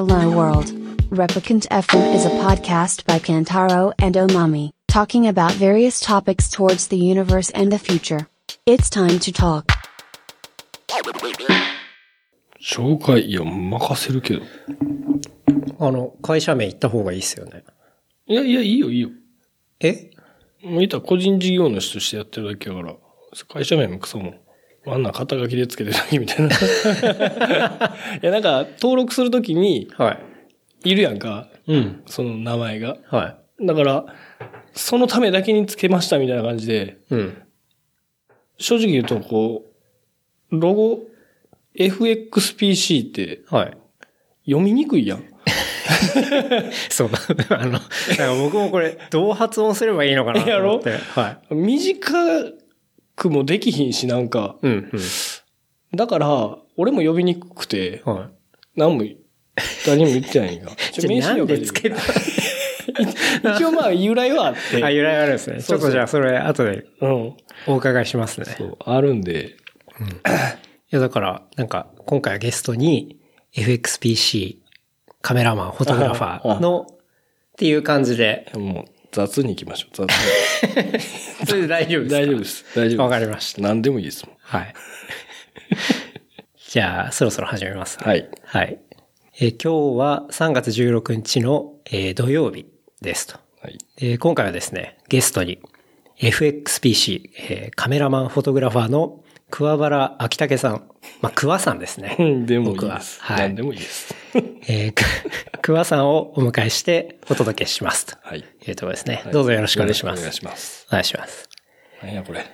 Hello World. Replicant FM is a podcast by Kantaro and Omami, talking about various topics towards the universe and the future. It's time to talk. 紹介、いや、任せるけど。あの、会社名言った方がいいっすよね。いやいや、いいよ、いいよ。えもう言ったら個人事業主としてやってるだけやから、会社名もクソも。あんな肩書きでつけてるだけみたいな。いや、なんか、登録するときに、はい。いるやんか。うん。その名前が。はだから、そのためだけにつけましたみたいな感じで、い。うん。正直言うと、こう、ロゴ、FXPC ってはい。読みにくいやん。そう。あの、僕もこれ、どう発音すればいいのかなと思って。はい。短くもできひんし、なんか。うん、だから、俺も呼びにくくて、うん。はい。何も、誰にも言ってないんが。じゃあなんでつけた 一応まあ、由来はあって。あ、由来あるんですね。ちょっとじゃあそれ後でうん。お伺いしますね。そう、あるんで。いや、だから、なんか、今回はゲストに、FXPC、カメラマン、フォトグラファーの、っていう感じで、もう、雑に行きましょう、雑に。それで大丈夫ですか？大丈夫です。大丈夫です。わかりました。何でもいいですもん。はい。じゃあ、そろそろ始めます、ね。はい。はい。えー今日は3月16日の、えー土曜日ですと。はい。えー今回はですね、ゲストに FXPC、えーカメラマンフォトグラファーの桑原秋武さん。まあ、桑さんですね。でもいい僕はです。はい何でもいいです。えー、く桑さんをお迎えしてお届けしますとはい。いうところですね。どうぞよろしくお願いします。お願いします。お願いします。何やこれ。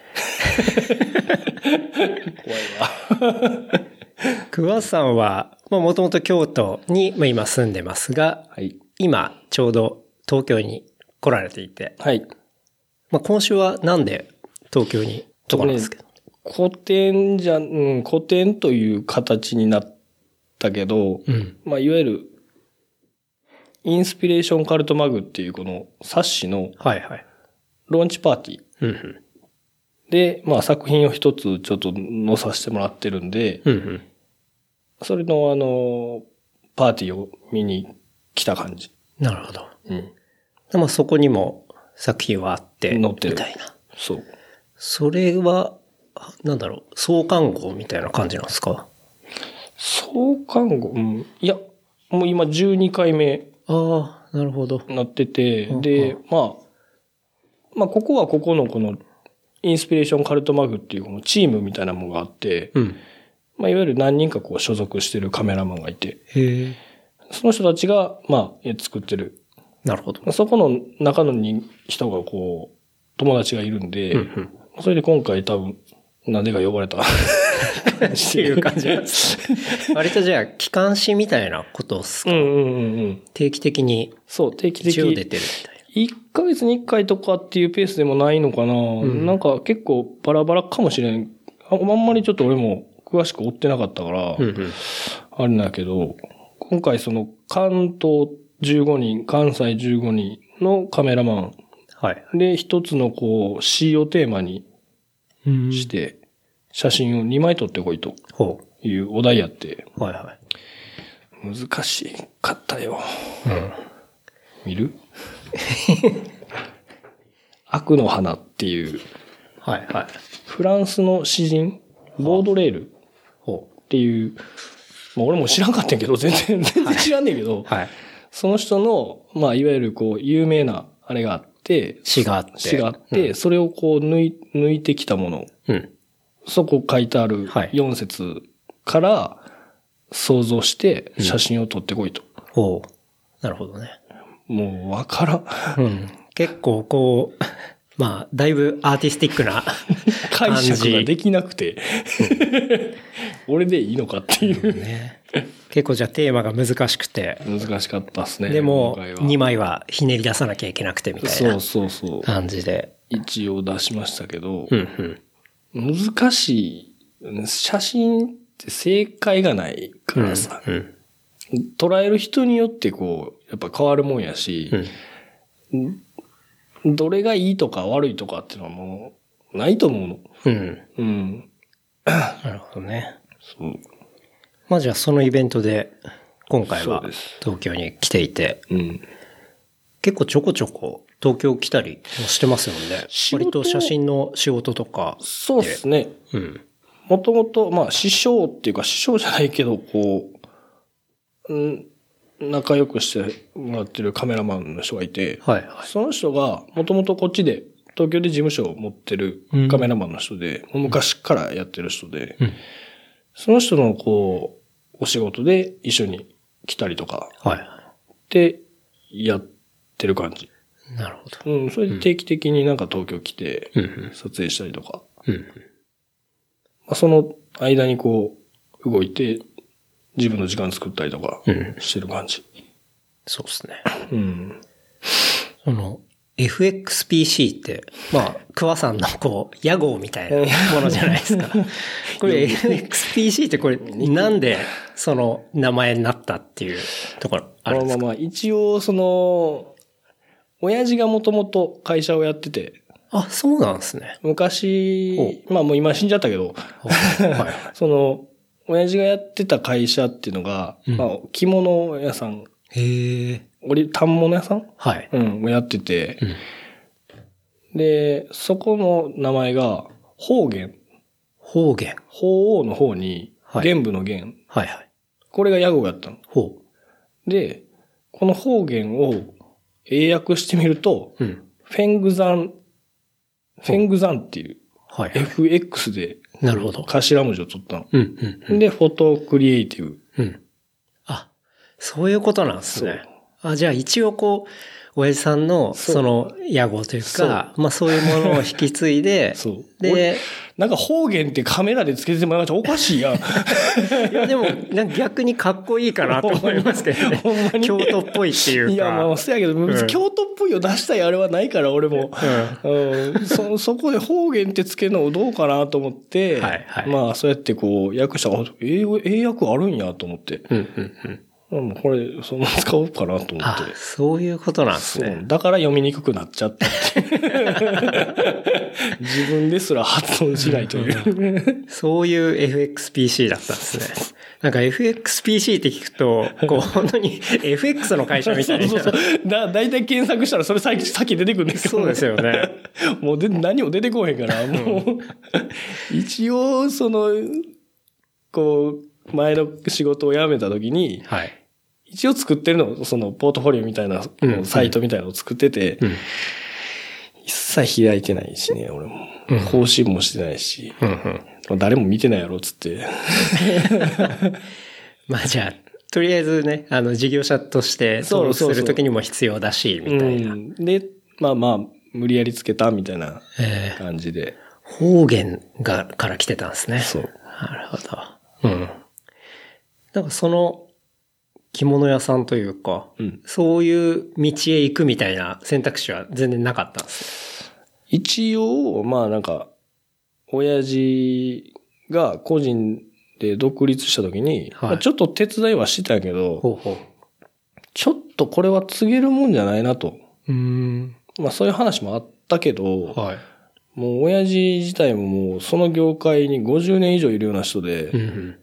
怖いわ。桑さんは、まあ、もともと京都に、まあ、今住んでますが、はい。今、ちょうど東京に来られていて、はい。まあ、今週はなんで東京にところなんですけど？古典じゃ、うん、古典という形になったけど、うん。まあ、いわゆる、インスピレーションカルトマグっていうこの冊子のはいはい。ローンチパーティーうんうん。で、まあ作品を一つちょっと載させてもらってるんで、うんうん。それのあの、パーティーを見に来た感じ。なるほど。うん。まあ、そこにも作品はあって、載ってるみたいな。そう。それは、あなんだろう、創刊号みたいな感じなんですか？創刊号、うん。いや、もう今12回目ああ、なるほど。なってて、うんで、まあ、まあ、ここはここのこの、インスピレーションカルトマグっていうこのチームみたいなものがあって、うん。まあ、いわゆる何人かこう所属してるカメラマンがいて。その人たちが、まあ、作ってる。なるほど。そこの中の人人がこう、友達がいるんで、うんうん。それで今回多分、なんでか呼ばれた。っていう感じです。割とじゃあ、機関誌みたいなことっすか、うんうんうんうん。定期的にそう、定期的一応出てるみたい1ヶ月に1回とかっていうペースでもないのかな、んなんか結構バラバラかもしれん。ああんまりちょっと俺も詳しく追ってなかったから、な。うんうん。あれなんだけど、今回その関東15人、関西15人のカメラマはい。ンで一つのこう詩をテーマにうんして写真を2枚撮ってこいとほいうお題やって、う。はいは難しかったよ。い。うん。見る？悪の花っていうはいはい。フランスの詩人、ボードレールっほていう、まあ俺も知らんかったんやけど、全然、全然知らんねんけど、う。はい。その人の、まあいわゆるこう、有名なあれがあって、詩があって。詩があって、それをこう抜い、抜いてきたもの、うん。そこ書いてあるはい4節から想像して写真を撮ってこいと。ほう。なるほどね。もうわからん。うん。結構こう、まあ、だいぶアーティスティックな 解感じ。釈ができなくて、俺でいいのかっていう。ね。結構じゃあテーマが難しくて、難しかったっすね。でも今回は2枚はひねり出さなきゃいけなくてみたいなそうそうそう。感じで。一応出しましたけど、うんうん。難しい。写真って正解がないからさ、うん。捉える人によってこう、やっぱ変わるもんやし、どれがいいとか悪いとかっていうのはもう、ないと思うの。うん。うん。なるほどね。そう。まあじゃあそのイベントで、今回は東京に来ていて、うん。結構ちょこちょこ東京来たりもしてますよね。仕事割と写真の仕事とか。そうですね。うん。もともと、まあ、師匠っていうか、師匠じゃないけど、こう、うん、仲良くしてもらってるカメラマンの人がいて、はいはい。その人が、もともとこっちで、東京で事務所を持ってるカメラマンの人で、もう昔からやってる人で、うんその人の、こう、お仕事で一緒に来たりとか、はい。で、やってる感じ。なるほど。うん、それで定期的になんか東京来て、うんうん。撮影したりとか、うん。まあ、その間にこう、動いて、自分の時間作ったりとかうん、してる感じ。そうですね。うん。その、FXPC って、まあ、桑さんのこう、屋号みたいなものじゃないですか。これ FXPC ってこれ、なんでその名前になったっていうところあるんですか？まあまあまあ、一応、その、親父がもともと会社をやってて、あ、そうなんですね。昔、まあもう今死んじゃったけど、はい。その、親父がやってた会社っていうのが、うんまあ、着物屋さん、へえ。俺、反物屋さん？はい。うん、をやってて、うんで、そこの名前が、方言。方言。法王の方に、はい玄武の玄。はいはい。これが屋号やったの。ほで、この方言を英訳してみると、う。うん。フェングザン、フェングザンっていう、はい。FX でなるほど。頭文字を取ったの。うんうんで、フォトクリエイティブ。うん。あ、そういうことなんですね。あ、じゃあ一応こう、親父さんのその野望というか、まあそういうものを引き継いで、で、なんか方言ってカメラでつけてもらうとおかしいやん。いやでも、なんか逆にかっこいいかなと 思いますけどねほんま。に京都っぽいっていうか。いや、まあ、そうやけど、別に京都っぽいを出したいあれはないから、俺も。うん。そ、そこで方言ってつけるのどうかなと思って、はいはいまあ、そうやってこう、訳したら、あ英語、英訳あるんやと思って。うんうんうん。うん、これ、そのまま使おうかなと思あって。、そういうことなんですね。だから読みにくくなっちゃったって。自分ですら発音しないという。そういう FXPC だったんですね。なんか FXPC って聞くと、こう 本当に FX の会社みたいな。そうそうそう。だ、だいたい検索したらそれさっき、さっき出てくるんですけど。そうですよね。もうで、何も出てこへんから、もう、一応、その、こう、前の仕事を辞めた時に、はい。一応作ってるの、その、ポートフォリオみたいな、うんサイトみたいなのを作ってて、うん。一切開いてないしね、俺も。うん更新もしてないし、うんうん。誰も見てないやろ、つって。まあじゃあ、とりあえずね、あの、事業者として登録するときにも必要だし、みたいな。うん。で、まあまあ、無理やりつけたみたいなえー感じで。方言が、から来てたんですね。そう。なるほど。うん。なんかその、着物屋さんというか、うんそういう道へ行くみたいな選択肢は全然なかったんです一応、まあなんか、親父が個人で独立した時に、はいまあちょっと手伝いはしてたけど、ほうほちょっとこれは告げるもんじゃないなと。う。うん。まあそういう話もあったけど、はい。もう親父自体ももうその業界に50年以上いるような人でう、んうん。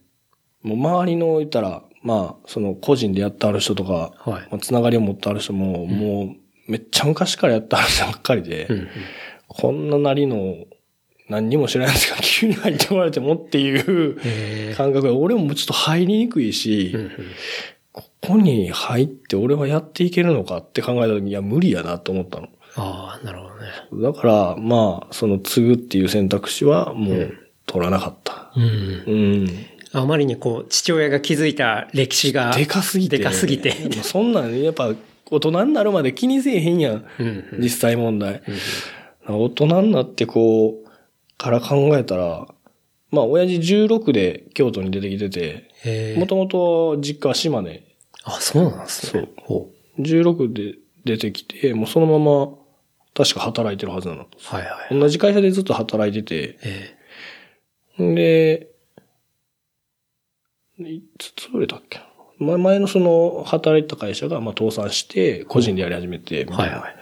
もう周りのいたら、まあその個人でやってある人とか、はい。まあ、つながりを持ってある人も、もうめっちゃ昔からやってある人ばっかりで、うんうん。こんななりの何にも知らないやつが 急に入ってこられてもっていうへ感覚で、俺もちょっと入りにくいし、うんうん。ここに入って俺はやっていけるのかって考えた時に、いや、無理やなと思ったの。ああ、なるほどね。だから、まあ、その継ぐっていう選択肢はもう取らなかった。うん。うん。あまりにこう、父親が築いた歴史が。でかすぎて。でかすぎて。そんなん、やっぱ、大人になるまで気にせえへんやん。うんうん実際問題。大人になってこう、から考えたら、まあ、親父16で京都に出てきてて、もともと実家は島根。あ、そうなんですね。ほ16で出てきて、もうそのまま、確か働いてるはずなの。う。はいはい。同じ会社でずっと働いてて、で、いつ潰れたっけ？前前のその働いてた会社がまあ倒産して、個人でやり始めて、えみたな。はいいはい。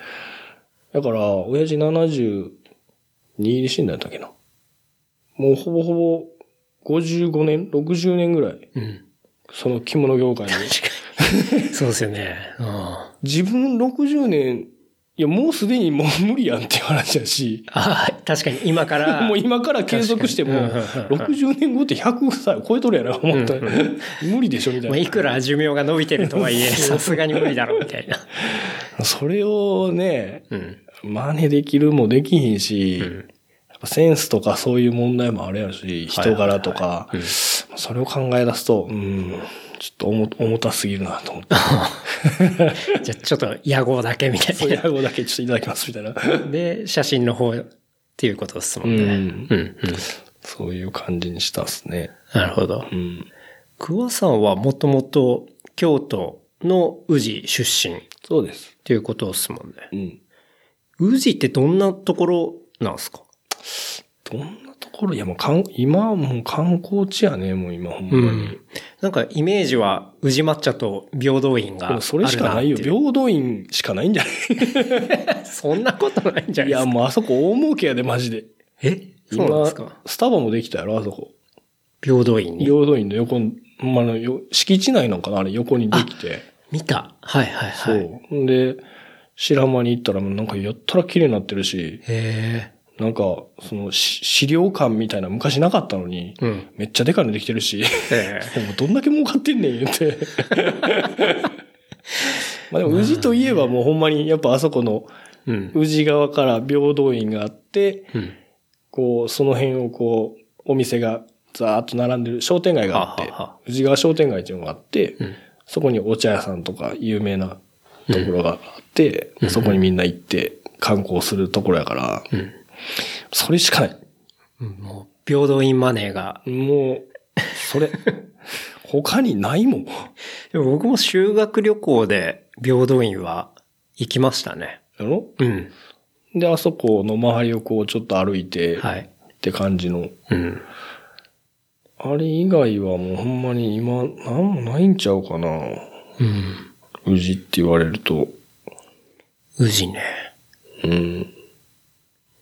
だから、親父72で死んだんだっけな？もうほぼほぼ55年、60年ぐらい、うん。その着物業界にそうですよね。うん。自分60年、いや、もうすでにもう無理やんっていう話だし、ああ、確かに今から。もう今から継続しても、確かに。うんうんうん60年後って100歳を超えとるやな、思ったら、無理でしょ、みたいな。まあ、いくら寿命が伸びてるとはいえ、さすがに無理だろう、みたいな。それをね、うん。真似できるもできひんし、うん。やっぱセンスとかそういう問題もあるやろし、人柄とか、それを考え出すと、うん、ちょっと重重たすぎるなと思って。じゃあ、ちょっと野号だけみたいな。いう語だけちょっといただきますみたいな。で、写真の方っていうことですもんね。うんうん、うん。そういう感じにしたっすね。なるほどう。ん。桑さんはもともと京都の宇治出身っそうです。ていうことですもんね。うん。宇治ってどんなところなんですか？どんころいやもうかん、今はもう観光地やね、もう今ほんまに。なんかイメージは宇治抹茶と平等院がそれしかないよ。平等院しかないんじゃない？そんなことないんじゃいや、ないですか？もうあそこ大儲けやで、マジで。え？そうなんですか？スタバもできたやろ、あそこ。平等院に？平等院の横に、まあの、よ敷地内なんかなあれ横にできて。見た。はいはいそはい。う。んで、白浜に行ったらもうなんかやったら綺麗になってるし、へなんか、その、し資料館みたいな昔なかったのに、え。うん。めっちゃでかいのできてるし、えもう どんだけ儲かってんねん言って。まあでも、宇治といえばもうほんまに、やっぱあそこの。宇治側から平等院があって、うん。こう、その辺をこう、お店がざーっと並んでる商店街があってははは、宇治川商店街っていうのがあって、うんそこにお茶屋さんとか有名なところがあって、うんそこにみんな行って観光するところやから、うん。それしかない。うんもう、平等院マネーが。もう、それ、他にないもん。でも僕も修学旅行で平等院は行きましたね。やろ？うん。で、あそこの周りをこうちょっと歩いて、はい。って感じの。うん。あれ以外はもうほんまに今、なんもないんちゃうかな。うん。宇治って言われると。宇治ね。うん。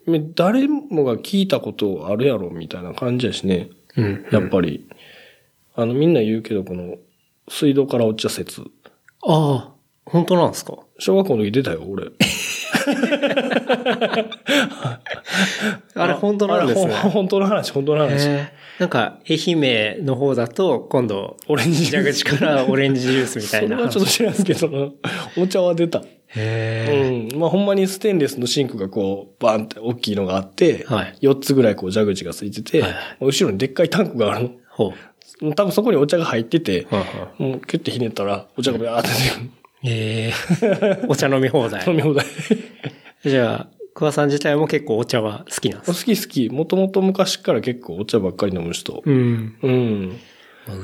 め誰もが聞いたことあるやろみたいな感じやしね。うん。やっぱり。あの、みんな言うけど、この、水道からお茶説。ああ、本当なんですか？小学校の時出たよ、俺。あれ本当なんですね本当の話、本当の話。なんか、愛媛の方だと、今度、オレンジ蛇口からオレンジジュースみたいな。それはちょっと知らんけどな。お茶は出た。へうん。まあほんまにステンレスのシンクがこう、バンって大きいのがあって、はい4つぐらいこう蛇口がついてて、はい後ろにでっかいタンクがあるほう。の。多分そこにお茶が入ってて、はんはんもうキュッてひねったら、お茶がビャーって出てくる。ええお茶飲み放題。飲み放題。じゃあ、桑さん自体も結構お茶は好きなんで好すか？き好き。もともと昔から結構お茶ばっかり飲む人。うん。うん。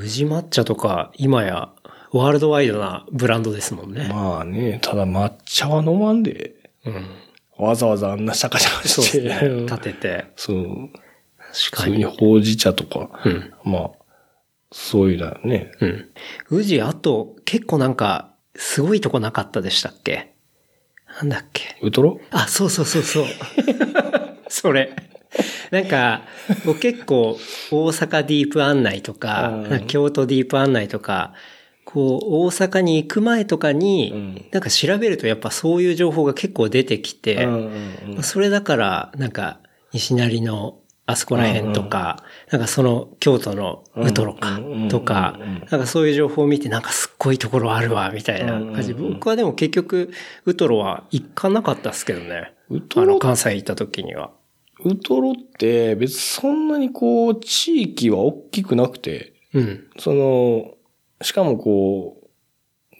宇治抹茶とか、今や、ワールドワイドなブランドですもんね。まあね、ただ抹茶は飲まんで、うん。わざわざあんなシャカシャカして。ね。立てて。そう。確普かに。通にほうじ茶とか。うん。まあ、そういうのよね。うん。宇治、あと、結構なんか、すごいとこなかったでしたっけ？なんだっけ？ウトロ？あ、そうそうそうそう。それ。なんか、僕結構、大阪ディープ案内とかうん、なんか京都ディープ案内とか、こう、大阪に行く前とかに、うんなんか調べるとやっぱそういう情報が結構出てきて、うんうんうんそれだから、なんか、西成のあそこら辺とか、なんかその京都のウトロかうんとかうんうんうん、なんかそういう情報を見て、なんかすっごいところあるわ、みたいな感じ。うんうんうん僕はでも結局、ウトロは行かなかったですけどね。ウトロあの、関西行った時には。ウトロって別にそんなにこう、地域は大きくなくて、うん。その、しかもこう、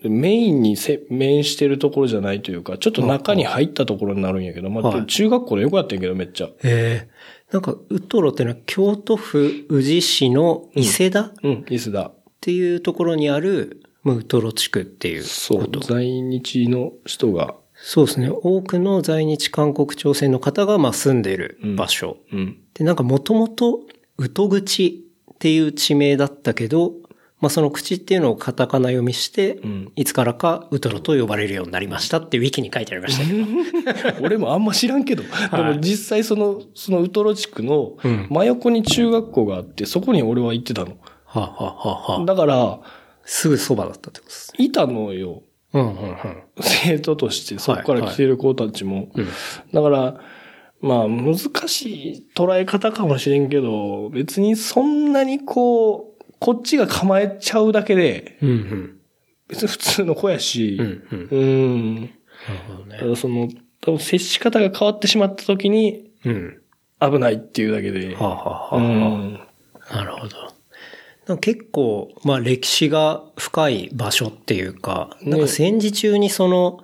メインにせ面してるところじゃないというか、ちょっと中に入ったところになるんやけど、まあ、はい中学校の横やってんけど、めっちゃ。へえ。なんか、ウトロってのは京都府宇治市の伊勢田？っうん、イスだ。ていうところにある、まあウトロ地区っていうそう。在日の人が、そうですね。多くの在日韓国朝鮮の方がまあ住んでいる場所。うん。で、なんかもともと、宇都口っていう地名だったけど、まあその口っていうのをカタカナ読みして、んいつからかウトロと呼ばれるようになりましたってウィキに書いてありましたけど。俺もあんま知らんけど、でも実際その、そのウトロ地区のうん真横に中学校があって、そこに俺は行ってたの。はあ、はあはあはあ、だから、すぐそばだったってことですね。いたのよ。うんうんうん。生徒として、そこから来てる子たちも。うんだから、まあ、難しい捉え方かもしれんけど、別にそんなにこう、こっちが構えちゃうだけで、うんうん。別に普通の子やしう、んうん。うん。なるほどねその、多分接し方が変わってしまった時にうん。危ないっていうだけで。はあ、はあうはん。あ、なるほど。結構、まあ歴史が深い場所っていうか、ねなんか戦時中にその、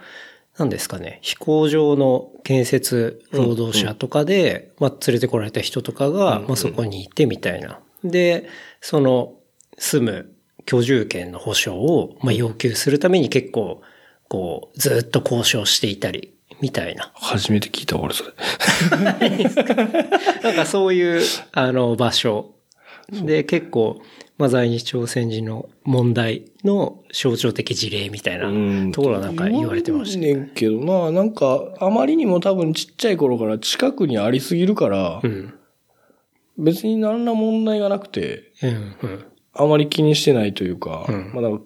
なんですかね、飛行場の建設労働者とかで、まあ連れてこられた人とかが、うんまあそこにいてみたいな。で、その住む居住権の保障を、まあ要求するために結構、こう、ずっと交渉していたり、みたいな。初めて聞いたわ俺それ。なんかそういう、あの、場所。で、結構、まあ、在日朝鮮人の問題の象徴的事例みたいなうんところはなんか言われてましたね。ねんけどな、なんか、あまりにも多分ちっちゃい頃から近くにありすぎるから、うん。別に何ら問題がなくて、うん。うん。あまり気にしてないというか、うんまあなんか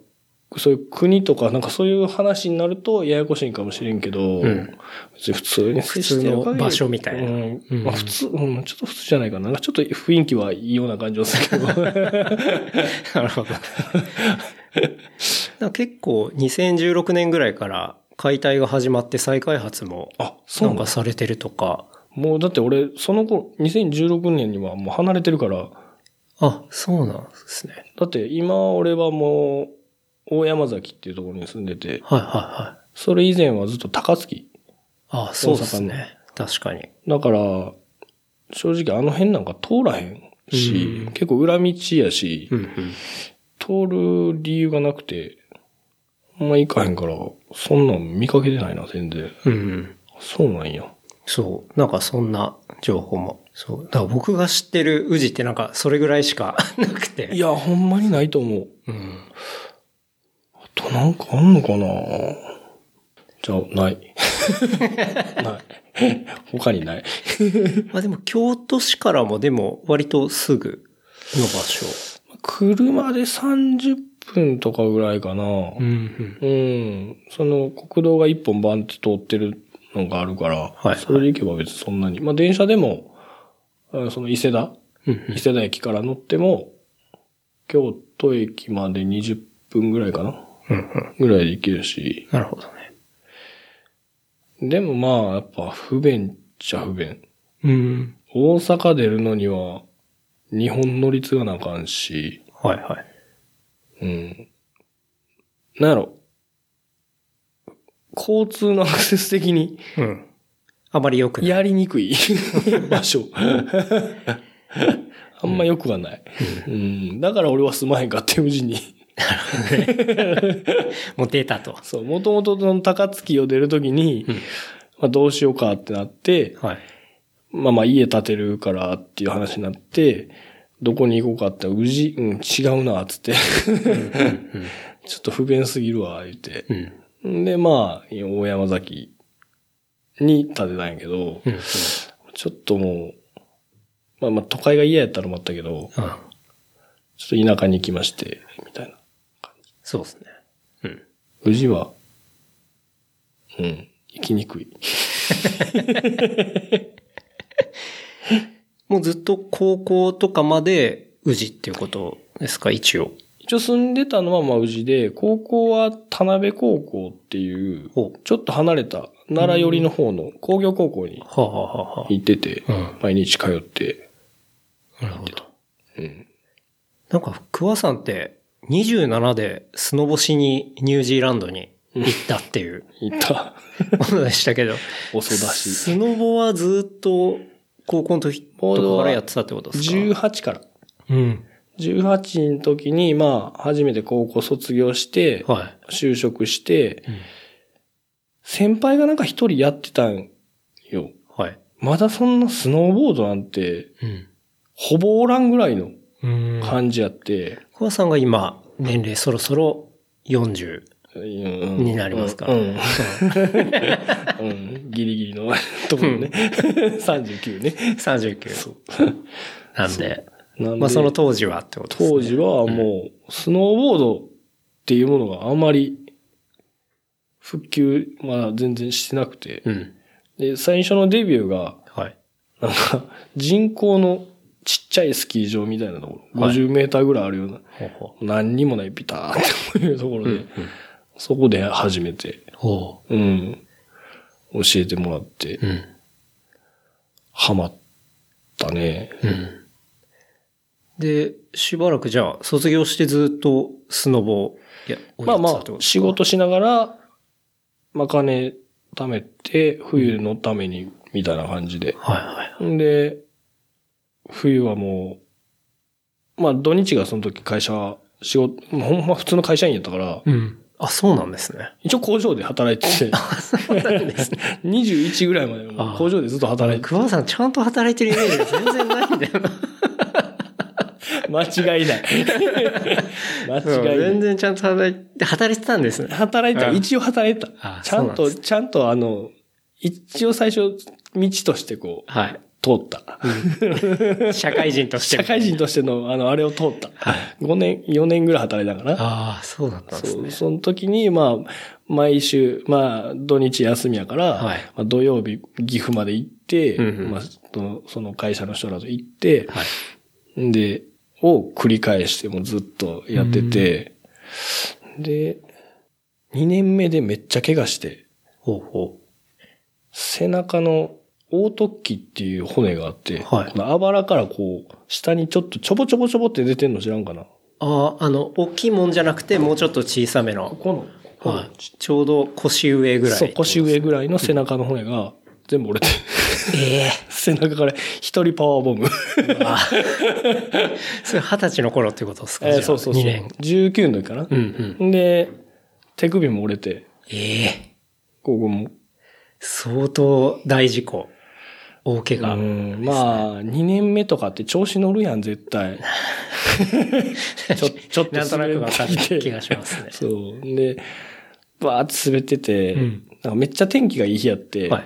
そういう国とか、なんかそういう話になるとややこしいんかもしれんけど、ん別に普通に接してる限り普通の場所みたいなうんうんまあ普通、うん、ちょっと普通じゃないかな。なんかちょっと雰囲気はいいような感じはするけど。なるほど。結構2016年ぐらいから解体が始まって再開発もあ、そうなんかされてるとか。もうだって俺、その頃、2016年にはもう離れてるから、あ、そうなんですね。だって今俺はもう、大山崎っていうところに住んでて、はいはいはい。それ以前はずっと高槻。あ、そうですね。確かに。だから、正直あの辺なんか通らへんし、うん結構裏道やし、うんうん。通る理由がなくて、あんま行かへんから、そんなん見かけてないな、全然。うんうん。そうなんや。そう。なんかそんな情報も。そう。だから僕が知ってる宇治ってなんかそれぐらいしか なくて。いや、ほんまにないと思う。うん。あとなんかあんのかな？じゃあ、ない。ない。他にない。まあでも京都市からもでも割とすぐの場所。車で30分とかぐらいかな。ん。うん。その国道が一本バンって通ってるのがあるから、はいそれで行けば別にそんなに。まあ電車でも、あその伊勢田、うん伊勢田駅から乗っても、京都駅まで20分ぐらいかな？うんうん。ぐらいで行けるし。なるほどね。でもまあ、やっぱ不便っちゃ不便。うん。大阪出るのには、日本乗り継がなあかんし、はいはい。うん。なんやろ？交通のアクセス的にうん。あまり良くない。やりにくい 場所。あんま良くはない。うん。だから俺は住まへんかって宇治に。もう出たと。そう、もともとの高槻を出るときに、うんまあどうしようかってなって、はい。まあまあ家建てるからっていう話になって、どこに行こうかって、宇治、うん、違うな、つって。ちょっと不便すぎるわ、言って。うん。で、まあ、大山崎に建てたんやけど、うん。ちょっともう、まあまあ都会が嫌やったらもあったけど、あちょっと田舎に行きまして、みたいな。そうですね。うん。宇治は、うん、行きにくい。もうずっと高校とかまで宇治っていうことですか、一応。一応住んでたのはまあ宇治で、高校は田辺高校っていうちょっと離れた奈良寄りの方の工業高校に行ってて、うん毎日通って、あ、なるほど。うん。なんか、桑さんって27でスノボしにニュージーランドに行ったっていう行った。ものでしたけど、遅だし。スノボはずっと高校の時とかからやってたってことですか？18から。うん。18の時に、まあ、初めて高校卒業して、は就職して、うん先輩がなんか一人やってたんよ。い。はい。まだそんなスノーボードなんて、うん。ほぼおらんぐらいのうん。感じやって、桑さんが今、年齢そろそろ40。うんになりますかうん。うんうんギリギリのところね。39ね。39。そう。なんでまあその当時はってことですね。当時はもう、スノーボードっていうものがあまり復旧、まあ全然してなくて。うん。で、最初のデビューが、はい。なんか、人工のちっちゃいスキー場みたいなところ、はい50メーターぐらいあるような、ほうほ何にもないピターっていうところう。うで、ん。うん。そこで初めて、ほうん、教えてもらってう。、うん。ハマったね。うん。で、しばらくじゃあ、卒業してずっとスノボや、まあまあ仕事しながら、まあ金貯めて、冬のために、みたいな感じで。はいはい。んで、冬はもう、まあ土日がその時会社、仕事、まあほんま普通の会社員やったから、うん。あ、そうなんですね。一応工場で働いてて、そうなんですね。21ぐらいまで工場でずっと働いて桑田さんちゃんと働いてるイメージが全然ないんだよな。間違いない。間違いない全。然ちゃんと働いて、働いてたんですね。働いた、うん一応働いたあ。ちゃんと、ちゃんとあの、一応最初、道としてこう、はい。通った。社会人として。社会人としての、あの、あれを通った。5年、4年ぐらい働いたかな。ああ、そうだったんですね。その時に、まあ、毎週、まあ、土日休みやから、はいまあ、土曜日、岐阜まで行って、うんうんまあ、そその会社の人らと行って、はい。で、を繰り返してもずっとやってて、で、2年目でめっちゃ怪我して、ほうほ背中の大突起っていう骨があって、はいこのあばらからこう、下にちょっとちょぼちょぼちょぼって出てんの知らんかな？う。ああ、あの、大きいもんじゃなくて、もうちょっと小さめの。この、はい。ちょうど腰上ぐらい。そう、腰上ぐらいの背中の骨が全部折れて、え 背中から一人パワーボム。それ二十歳の頃ってことですか？えーそうそうそう。2年。19の時かな。うんうん。で、手首も折れて、ええここも。相当大事故。大怪う我。ん、まあ、2年目とかって調子乗るやん、絶対。ちょ、ちょっとなんとなくわかる気がしますね。そう。で、バーって滑ってて、うんなんかめっちゃ天気がいい日やって、はい。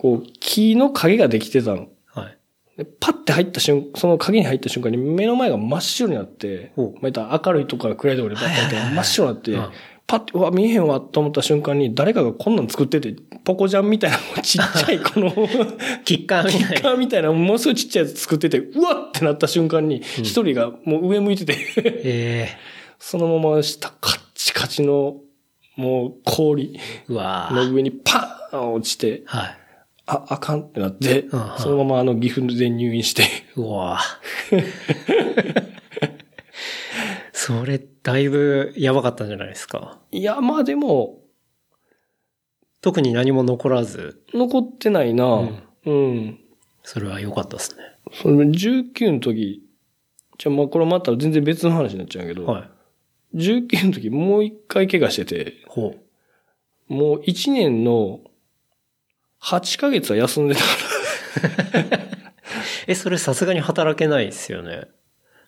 こう、木の影ができてたの。はい。でパッて入った瞬その影に入った瞬間に目の前が真っ白になって、またら明るいとこから暗いところでバッて入って真っ白になってうん、パッて、うわ、見えへんわと思った瞬間に誰かがこんなん作ってて、ポコジャンみたいなちっちゃい この、キッカーみたいな。キッカーみたいなものすごいちっちゃいやつ作ってて、うわってなった瞬間に一人がもう上向いてて、え そのまま下カッチカチのもう氷の上にパーン落ちて、はい。あ、あかんってなってそのままあの岐阜で入院して、うわーそれ、だいぶやばかったんじゃないですか？いや、まあでも、特に何も残らず、残ってないな。うんうん。それは良かったですね。その19の時、じゃあまあこれまた全然別の話になっちゃうけど、はい。19の時もう一回怪我してて、ほう。もう1年の8ヶ月は休んでたから。え、それさすがに働けないですよね。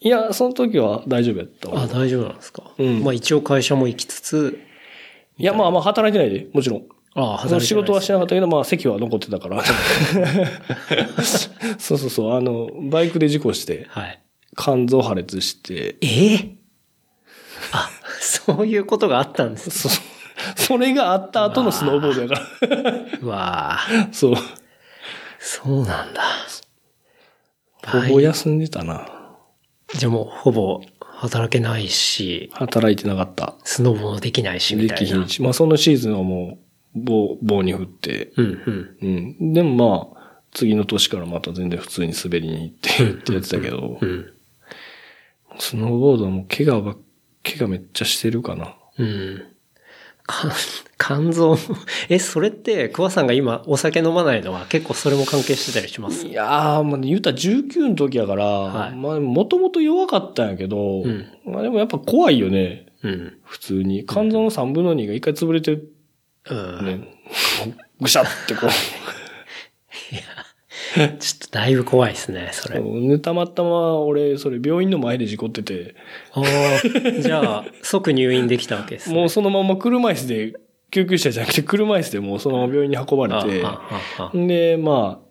いや、その時は大丈夫やったわあ、大丈夫なんですか。うんまあ一応会社も行きつつ、いや、まあまあ働いてないで、もちろん。あその仕事はしななかったけど、まあ席は残ってたから。そうそうそう、あの、バイクで事故して、はい。肝臓破裂して、ええあ、そういうことがあったんです。そ、それがあった後のスノーボードやから。う わあそう。そうなんだ。ほぼ休んでたな。じゃあもうほぼ働けないし、働いてなかった。スノボもできないし、みでたいな。きひんし。まあそのシーズンはもう、棒、棒に振って。うんうん。うん。でもまあ、次の年からまた全然普通に滑りに行って、ってやってたけどう、ん。スノーボードはもう怪我ば、怪我めっちゃしてるかな。うん。か肝臓、え、それって、桑さんが今お酒飲まないのは結構それも関係してたりします？いやー、まあ、言うたら19の時やから、はいまあ、もともと弱かったんやけど、うんまあでもやっぱ怖いよね。うん。普通に。肝臓の3分の2が一回潰れてるうん。ね。ぐしゃってこう。ちょっとだいぶ怖いですね、それ。ね、たまたま俺、それ病院の前で事故ってて、ああ、じゃあ、即入院できたわけですね。もうそのまま車椅子で、救急車じゃなくて車椅子でもうそのまま病院に運ばれて、で、まあ、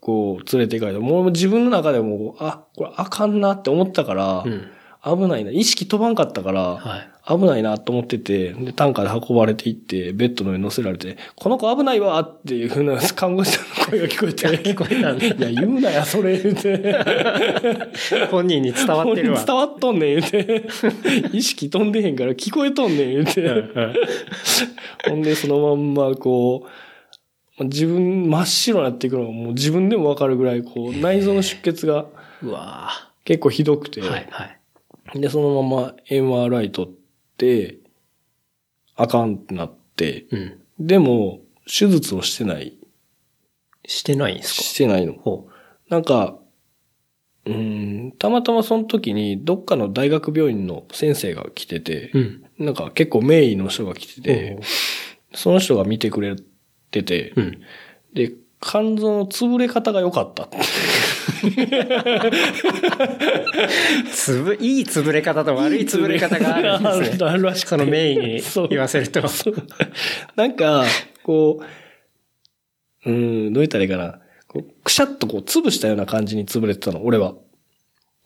こう、連れて行かれて、もう自分の中でも、あ、これあかんなって思ったから、うん。危ないな。意識飛ばんかったから、はい。危ないなと思ってて、で、担架で運ばれていって、ベッドの上に乗せられて、この子危ないわっていうふうな 看護師さんの声が聞こえて。聞こえたんだ いや、言うなや、それ言うて。本人に伝わってるわ。伝わっとんねん言うて。意識飛んでへんから聞こえとんねん言うて。ほんで、そのまんま、こう、自分、真っ白になっていくのがもう自分でもわかるぐらい、こう、内臓の出血がうわ結構ひどくて。ーはい、はい。で、そのまま MRI 取って、あかんってなって、うん。でも、手術をしてない。してないんですか？してないの。ほなんか、うーん、たまたまその時に、どっかの大学病院の先生が来てて、う。うん。なんか結構名医の人が来てて、その人が見てくれてて、うん。で、肝臓の潰れ方が良かった。つぶ、いい潰れ方と悪い潰れ方があるんですね。あるらしくてそのメインに言わせると。なんか、こう、うーん、どう言ったらいいかな。こうくしゃっとこう潰したような感じに潰れてたの、俺は。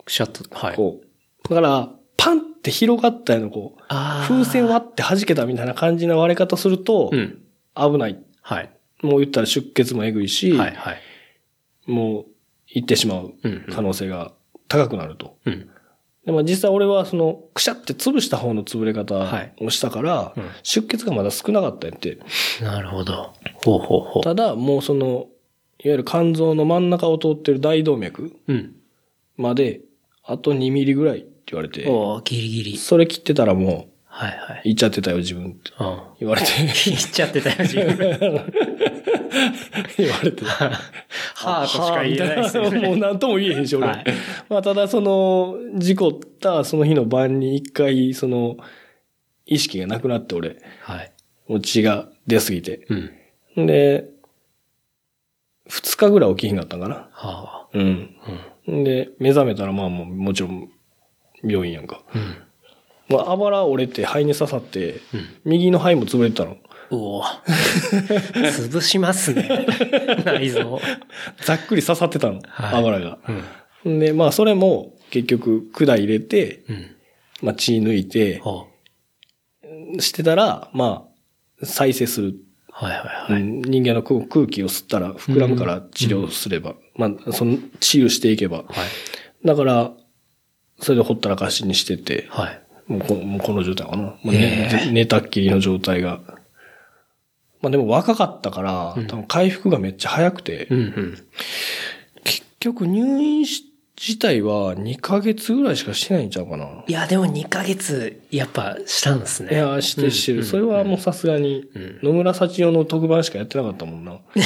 シャッと、はい。こう。だから、パンって広がったような、こう、風船割って弾けたみたいな感じの割れ方すると、うん。危ない。はい。もう言ったら出血もえぐいし、はい、はい。もう行ってしまううん可能性が高くなると。うん。でも実際俺はその、くしゃって潰した方の潰れ方はいをしたから、うん出血がまだ少なかったんやって。なるほど。ほうほうほう。ただ、もうその、いわゆる肝臓の真ん中を通ってる大動脈うん。まで、あと2ミリぐらいって言われて、おーギリギリ。それ切ってたらもはいはう、い。行っちゃってたよ、自分ってうん。言われて、言っちゃってたよ、自分。言われて。はーとしか言えないですよはあみたいなもうね。何とも言えへんし、俺。はいまあ、ただその、事故ったその日の晩に一回、その、意識がなくなって、俺、はい。もう血が出すぎて。うん。で、二日ぐらい起きひんかったんかな。はうん。あ。うん。で、目覚めたらまあもう、もちろん、病院やんか。うん。まあ、あばら折れて肺に刺さって、うん右の肺も潰れてたの。おお。潰しますね。内臓。ざっくり刺さってたの。はいあばらが。うん。で、まあ、それも、結局、管入れて、うん。まあ、血抜いて、はしてたら、まあ、再生する。あ。はいはいはい。うん人間の空空気を吸ったら膨らむから治療すれば、まあ、その治癒していけば。はい。だから、それでほったらかしにしてて、はい。もうこもうこの状態かな。もうへね、寝たっきりの状態が。まあでも若かったから、うん多分回復がめっちゃ早くて、うんうん。結局入院し自体は2ヶ月ぐらいしかしてないんちゃうかな。いや、でも2ヶ月、やっぱしたんですね。いや、してしてる。うんそれはもうさすがにうん、野村幸代の特番しかやってなかったもんな。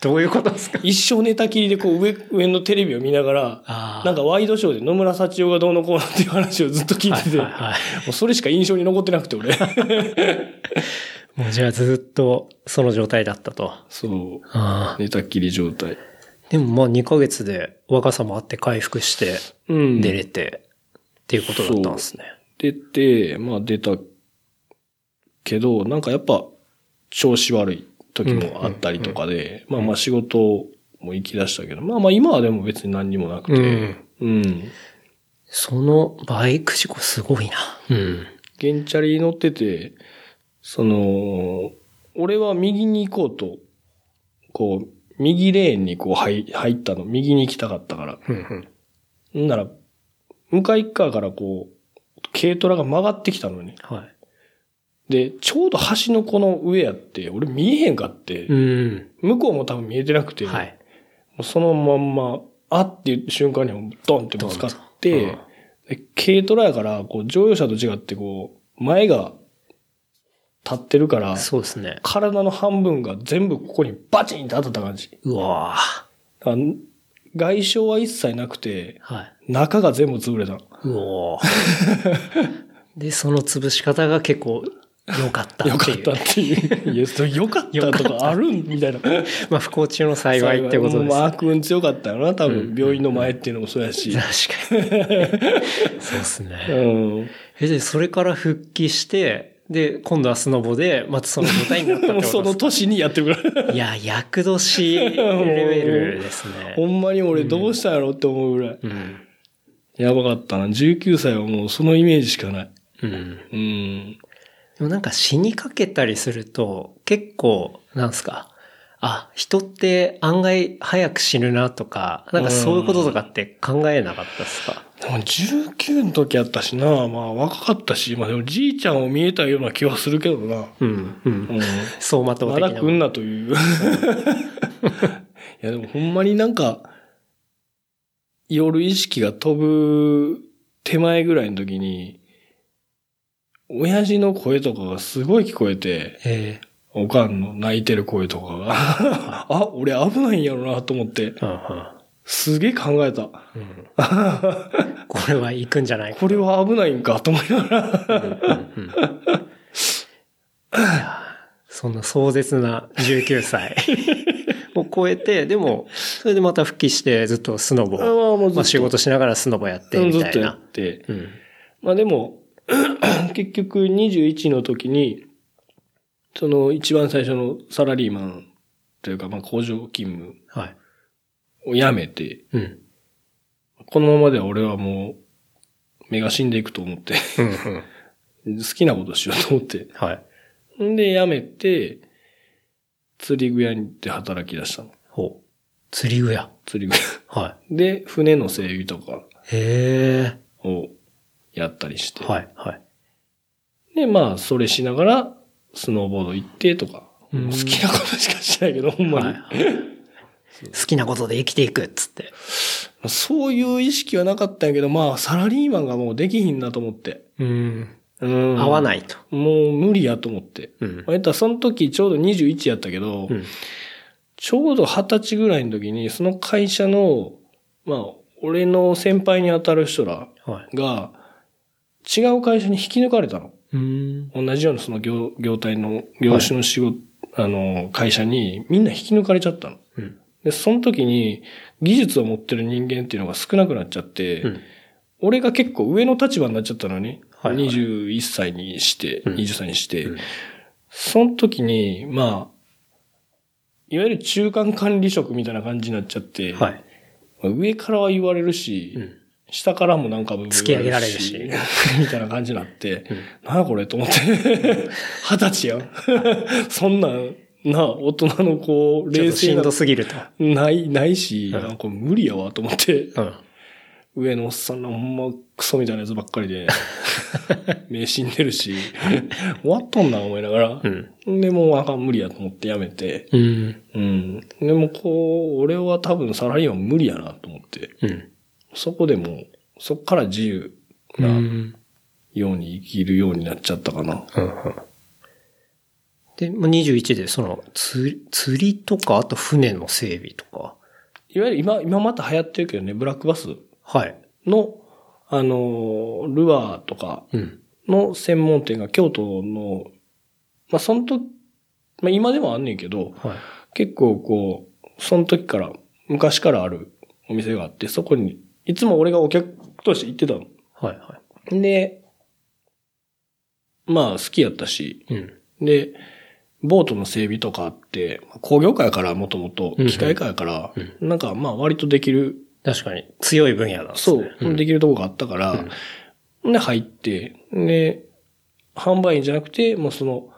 どういうことですか？一生寝たきりでこう上、上のテレビを見ながら、なんかワイドショーで野村幸代がどうのこうのっていう話をずっと聞いてて、はいはいはいもうそれしか印象に残ってなくて俺。もうじゃあずっとその状態だったと。そう。ああ。寝たきり状態。でもまあ2ヶ月で若さもあって回復してうん。出れてっていうことだったんですね。出て、まあ出たけど、なんかやっぱ調子悪い時もあったりとかで、まあまあ仕事も行き出したけど、まあまあ今はでも別に何にもなくて、うん。そのバイク事故すごいな。うん。ゲンチャリ乗ってて、その、俺は右に行こうと、こう、右レーンにこう入入ったの。右に行きたかったから。うんうん。んなら、向かい側からこう、軽トラが曲がってきたのに。はい。で、ちょうど橋のこの上やって、俺見えへんかって、うん。向こうも多分見えてなくて、はい。もうそのまんま、あって言った瞬間にもドンってぶつかって、ドンとで軽トラやから、こう乗用車と違ってこう、前が立ってるから、そうですね。体の半分が全部ここにバチンって当たった感じ。うわあ外傷は一切なくて、ーはい。中が全部潰れた。うおー で、その潰し方が結構良かったっていう。よかったっていう。いや、それよかったとかあるんみたいな。まあ不幸中の幸いってことです。マーク運強かったよな、多分。うん病院の前っていうのもそうやし。確かに。そうですうね。ん。え、で、それから復帰して、で、今度はスノボで、またその舞台になったってことです そかの年にやってるから。いや、役年レベルですね。ほんまに俺どうしたんやろって思うぐらい。うん。やばかったな。19歳はもうそのイメージしかない。うん。うん。でもなんか死にかけたりすると、結構、なんすか、あ、人って案外早く死ぬなとか、なんかそういうこととかって考えなかったですか？でも19の時やったしな。まあ若かったし、まあでもじいちゃんを見えたような気はするけどな。うん、うん。うん。走馬灯ま的な。だ来んなという。いやでもほんまになんか、夜意識が飛ぶ手前ぐらいの時に、親父の声とかがすごい聞こえて、えおかんの泣いてる声とかが、あ、俺危ないんやろなと思って、えうんうんすげえ考えた。うんこれは行くんじゃないか。これは危ないんかと思いながら。うんうんそんな壮絶な19歳 を超えて、でも、それでまた復帰してずっとスノボあもうずっとまあ仕事しながらスノボやってみたいなずっとやっ。て。うん。まあでも、結局21の時に、その一番最初のサラリーマンというか、まあ工場勤務はい。を辞めて、うん。このままでは俺はもう、目が死んでいくと思って。好きなことしようと思って。はい。んで辞めて、釣り具屋に行って働き出したの。ほう。釣り具屋。釣り具屋。はで、船の整備とかい。へえ。をやったりして。はい。はい。で、まあ、それしながら、スノーボード行ってとか、うん好きなことしかしないけど、ほんまに。はい好きなことで生きていくっつって。そういう意識はなかったんやけど、まあ、サラリーマンがもうできひんなと思って。うん。うん。合わないと。もう無理やと思って。うんまあ、言ったらその時ちょうど21やったけど、うん。ちょうど20歳ぐらいの時に、その会社の、まあ、俺の先輩に当たる人らはい。が、違う会社に引き抜かれたの。うん。同じようなその業、業態の、業種の仕事、あの、会社にみんな引き抜かれちゃったの。うん。で、その時に技術を持ってる人間っていうのが少なくなっちゃって、うん。俺が結構上の立場になっちゃったのに、はいはい21歳にして、うん20歳にして、うんその時に、まあ、いわゆる中間管理職みたいな感じになっちゃって、はい。まあ上からは言われるし、うん。下からもなんか突き上げられるし言われるしみたいな感じになって、うんなんやこれと思って。二十歳やん。そんなん、な、大人のこう、ちょっとしん冷静などすぎると。ない、ないし、うんなんか無理やわと思って、うん。上のおっさんのほんまクソみたいなやつばっかりで、目死んでるし、終わっとんな思いながら、うん。で、もうあかん無理やと思ってやめて、うん。うん。でもこう、俺は多分サラリーマン無理やなと思って、うん。そこでもう、そっから自由う。なんように生きるようになっちゃったかな。うん。で、まあ21で、その、釣り、釣りとか、あと船の整備とか。いわゆる今、今また流行ってるけどね、ブラックバスはい。の、あの、ルアーとかうん。の専門店が京都の、まあ、その時、まあ、今でもあんねんけど、はい。結構こう、その時から、昔からあるお店があって、そこに、いつも俺がお客として行ってたの。はい。はで、まあ好きやったし、い。うん。で、ボートの整備とかあって、工業界やからもともとうんうん機械界やから、なんかまあ割とできる、確かに、強い分野なんですそうね。、できるとこがあったから、で入って、で、販売員じゃなくて、もうその、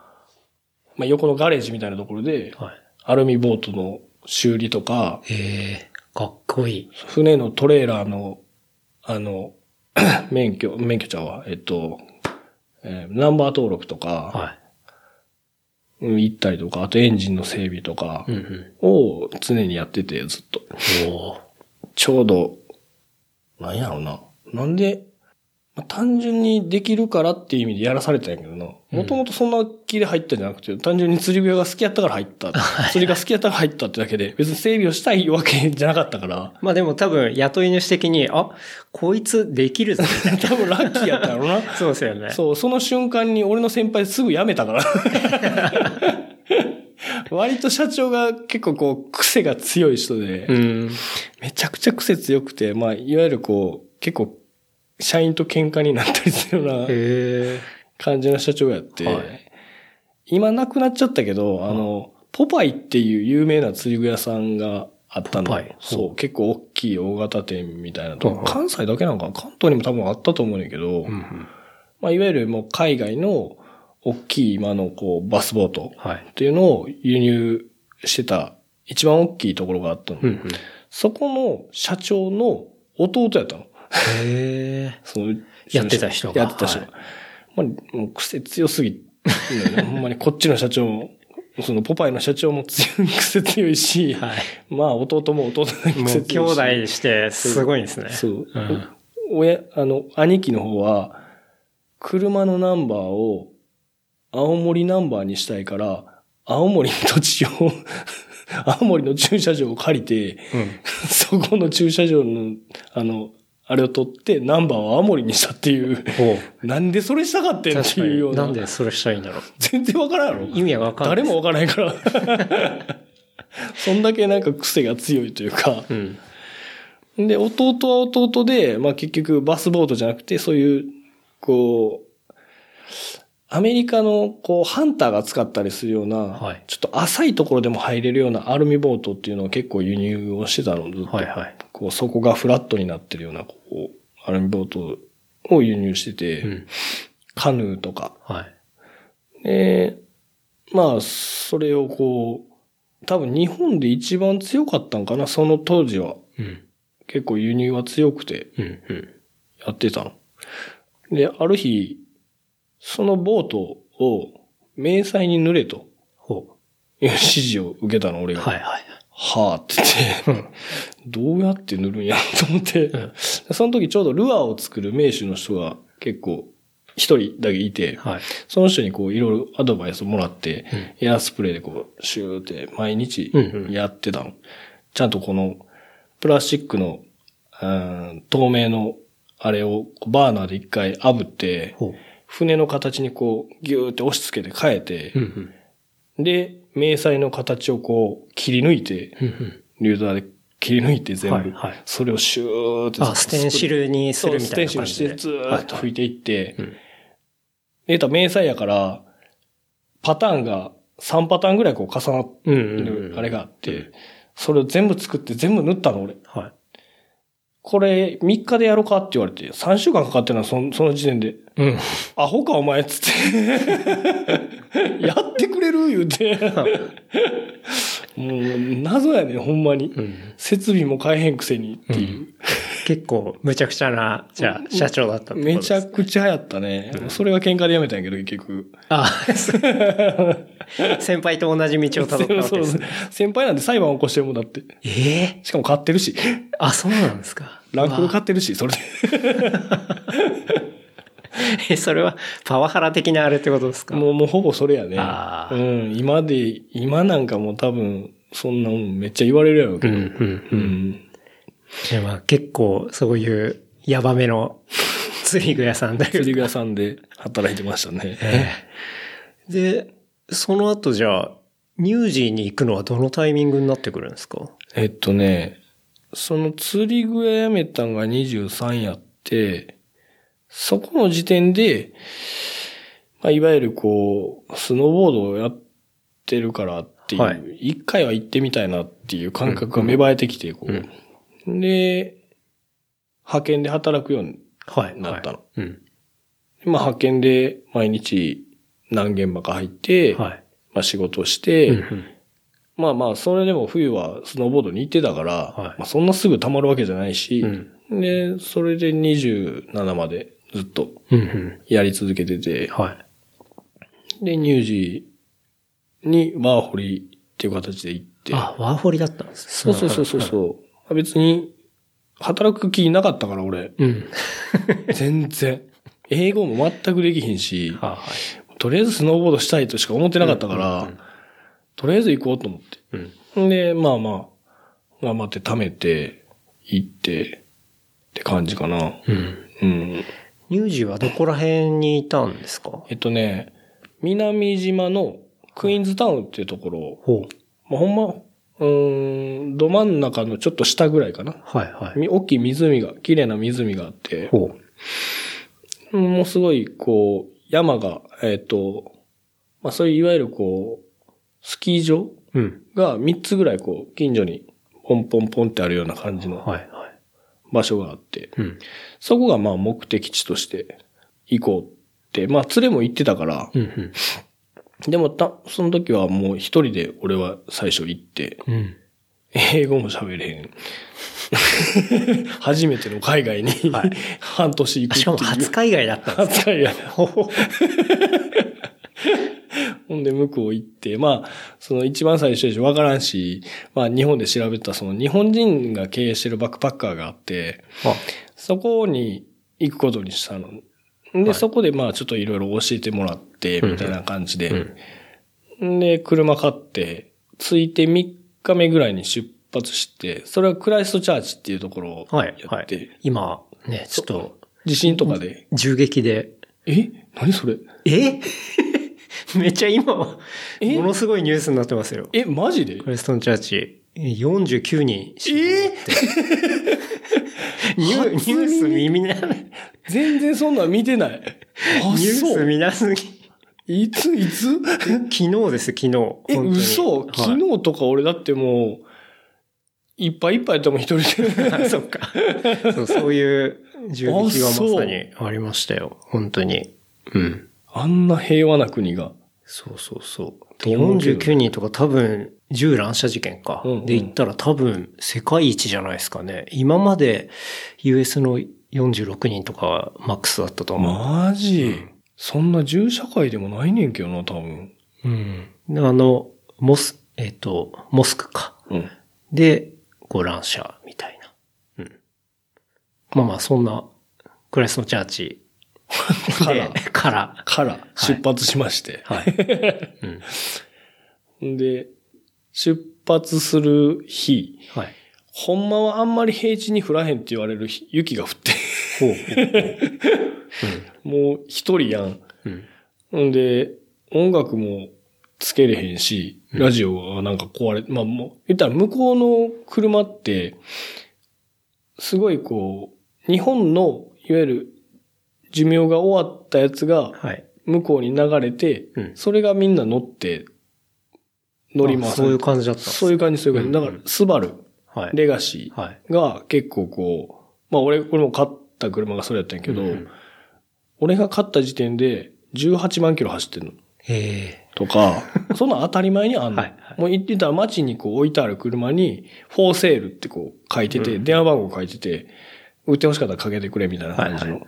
まあ横のガレージみたいなところで、はい。アルミボートの修理とか、へえ、かっこいい。船のトレーラーの、あの、免許、免許ちゃうわ、えっと、えーナンバー登録とか、はうん行ったりとか、あとエンジンの整備とか。を常にやってて、ずっと。おーちょうど、なんやろうな。なんで、まあ単純にできるからっていう意味でやらされたんやけどな。もともとそんな気で入ったんじゃなくて、単純に釣り具屋が好きやったから入った。釣りが好きやったから入ったってだけで、別に整備をしたいわけじゃなかったから、まあでも多分、雇い主的に、あ、こいつできるぞ。多分ラッキーやったやろな。そうですよね。そう、その瞬間に俺の先輩すぐ辞めたから。割と社長が結構こう、癖が強い人で、うん。めちゃくちゃ癖強くて、まあ、いわゆるこう、結構、社員と喧嘩になったりするような。感じの社長やって、はい今亡くなっちゃったけど、あの、ポパイっていう有名な釣り具屋さんがあったのポパイ。そう、結構大ききい大型店みたいなと関西だけなんかな関東にも多分あったと思うんだけど、うんうん。まあ、いわゆるもう海外の大きい今のこうバスボートはい。っていうのを輸入してた一番大きいところがあったの。うんうん。そこの社長の弟やったの。へえ。そのやってた人がやってた人が。まあ、もう癖強すぎ、ね、ほんまにこっちの社長も、そのポパイの社長も強い、癖強いし、はまあ弟も弟のい。も癖う兄強いし。弟してすごいんですね。そう。うん親、あの、兄貴の方は、車のナンバーを青森ナンバーにしたいから、青森の土地を、青森の駐車場を借りて、うん。そこの駐車場の、あの、あれを取って、ナンバーを青森にしたっていう。なんでそれしたかってんっ。ていうような。なんでそれしたらいいんだろう。全然わからんやろ意味はわかんない。誰もわからないから。そんだけなんか癖が強いというか。うん。で、弟は弟で、まあ結局バスボートじゃなくて、そういう、こう、アメリカの、こう、ハンターが使ったりするような、はいちょっと浅いところでも入れるようなアルミボートっていうのを結構輸入をしてたの、ずっと。はいはい。こう、底がフラットになってるような、こう、アルミボートを輸入してて、うん。カヌーとか。はい。で、まあ、それをこう、多分日本で一番強かったんかな、その当時は。うん。結構輸入は強くて。やってたの。で、ある日、そのボートを迷彩に塗れとほいう指示を受けたの、俺う。が。はいはい。はあって言って、どうやって塗るんやと思って、んその時ちょうどルアーを作る名手の人が結構一人だけいて、はい。その人にこういろいろアドバイスをもらって、エアスプレーでこうシューって毎日うんうんやってたの。ちゃんとこのプラスチックの、うん透明のあれをバーナーで一回炙って。船の形にこうギューって押し付けて変えてう、んうん。で、迷彩の形をこう切り抜いて。リューダーで切り抜いて全部、はいはいそれをシューってあ、ステンシルにするみステンシルたいな感じで。してずーっと拭いていって、うんで、言ったら迷彩やから、パターンが3パターンぐらいこう重なっうんうんうん。るあれがあって、それを全部作って全部塗ったの俺。はい。これ3日でやろうかって言われて、3週間かかってるのそのその時点で。うん。アホかお前っつって。やってくれる言うて。もう謎やねほんまに。うん。設備も変えへんくせにっていう。結構、むちゃくちゃな、じゃあ、社長だっためちゃくちゃやったね。それは喧嘩でやめたんやけど、結局。あ、そ う先輩と同じ道をたどったわけですね。先輩なんで裁判起こしてるもんだって。ええしかも買ってるし。あ、そうなんですか。ランクルわ買ってるし、それで。え、それはパワハラ的なあれってことですか？もう、もうほぼそれやね。あーうん。今で、今なんかもう多分、そんなもんめっちゃ言われるやろうけど。うん、うん、ううん。ん。でまあ結構、そういう、ヤバめの 釣り具屋さんだけど。釣り具屋さんで働いてましたね。で、その後じゃあ、ニュージーに行くのはどのタイミングになってくるんですか？えっとね、その釣り具屋辞めたんが23やって、そこの時点で、まあ、いわゆるこう、スノーボードをやってるからっていう、はい一回は行ってみたいなっていう感覚が芽生えてきて、こう、で、派遣で働くようにはい。なったの。はいうん。まあ、派遣で毎日何現場か入って、はい。まあ、仕事をして、うんうんまあまあ、それでも冬はスノーボードに行ってたから、はいまあそんなすぐ溜まるわけじゃないし、うんで、それで27までずっとうんうん。やり続けてて、はい。で、乳児にワーホリっていう形で行って、あ、ワーホリだったんですそうそうそうそうそう、別に働く気なかったから俺、うん。全然。英語も全くできひんし、ははい。とりあえずスノーボードしたいとしか思ってなかったから、うんうんとりあえず行こうと思って。うん。で、まあまあ、頑張って貯めて、行って、って感じかな。うん。うん。ニュージーはどこら辺にいたんですか？えっとね、南島のクイーンズタウンっていうところを、ほう。まあ、ほんま、うーん、ど真ん中のちょっと下ぐらいかな。はいはい。み大きい湖が、綺麗な湖があって、ほう。もうすごい、こう、山が、えっ、と、まあそういういわゆるこう、スキー場うん。が3つぐらいこう、近所にポンポンポンってあるような感じのはいはい。場所があって、うん。そこがまあ目的地として行こうって、まあ連れも行ってたから、うん。うん。でもた、その時はもう一人で俺は最初行って、うん。英語も喋れへん。初めての海外に、はい半年行く。しかも初海外だったんです初海外。ほほほんで向こう行って、まあ、その一番最初でしょわからんし、まあ日本で調べたその日本人が経営してるバックパッカーがあって、あ、そこに行くことにしたの。で、はい。そこでまあちょっといろいろ教えてもらって、みたいな感じで、うん。で、車買って、着いて3日目ぐらいに出発して、それはクライストチャーチっていうところをはい。やって、はい。今、ね、ちょっと、地震とかで、銃撃で、え？何それ？え？めっちゃ今、もえのすごいニュースになってますよ。え、マジで？クレストンチャーチ、49人死亡って。ニューニュース耳な、ニュ全然そんなん見てない。あ、ース。見なすぎ。いつ、いつ？昨日です、昨日。え、嘘はい昨日とか俺だってもう、いっぱいいっぱいやったもん一人で。あ そっか。そう、そういう銃撃がまさにありましたよ。本当に。うん。あんな平和な国が。そうそうそう。と思うけど49人とか多分、銃乱射事件か。うんうんで言ったら多分、世界一じゃないですかね。今まで US の46人とかはマックスだったと思う。マジ、そんな銃社会でもないねんけどな、多分。うん。であの、モス、えっ、と、モスクか。うん。で、こう乱射みたいな。うん。まあまあ、そんな、クライストチャーチ からで、から、から出発しまして。はい。うん。で、出発する日、はい。ほんまはあんまり平地に降らへんって言われる日雪が降って、ほう。もう一人やん。うん。うん。んで、音楽もつけれへんし、ラジオがなんか壊れ、まあもう、言ったら向こうの車って、すごいこう、日本の、いわゆる寿命が終わったやつがはい。向こうに流れて、うんそれがみんな乗って、乗ります。あそういう感じだったそういう感じ、そういう感じ。だから、スバル、はい。レガシはい。ーが結構こう、まあ俺、これも買った車がそれやったんやけど、うん俺が買った時点で18万キロ走ってるの。えとか、そんなん当たり前にあんの。はいはいもう言ってたら街にこう置いてある車に、フォーセールってこう書いてて、電話番号書いてて、売ってほしかったらかけてくれみたいな感じの。はい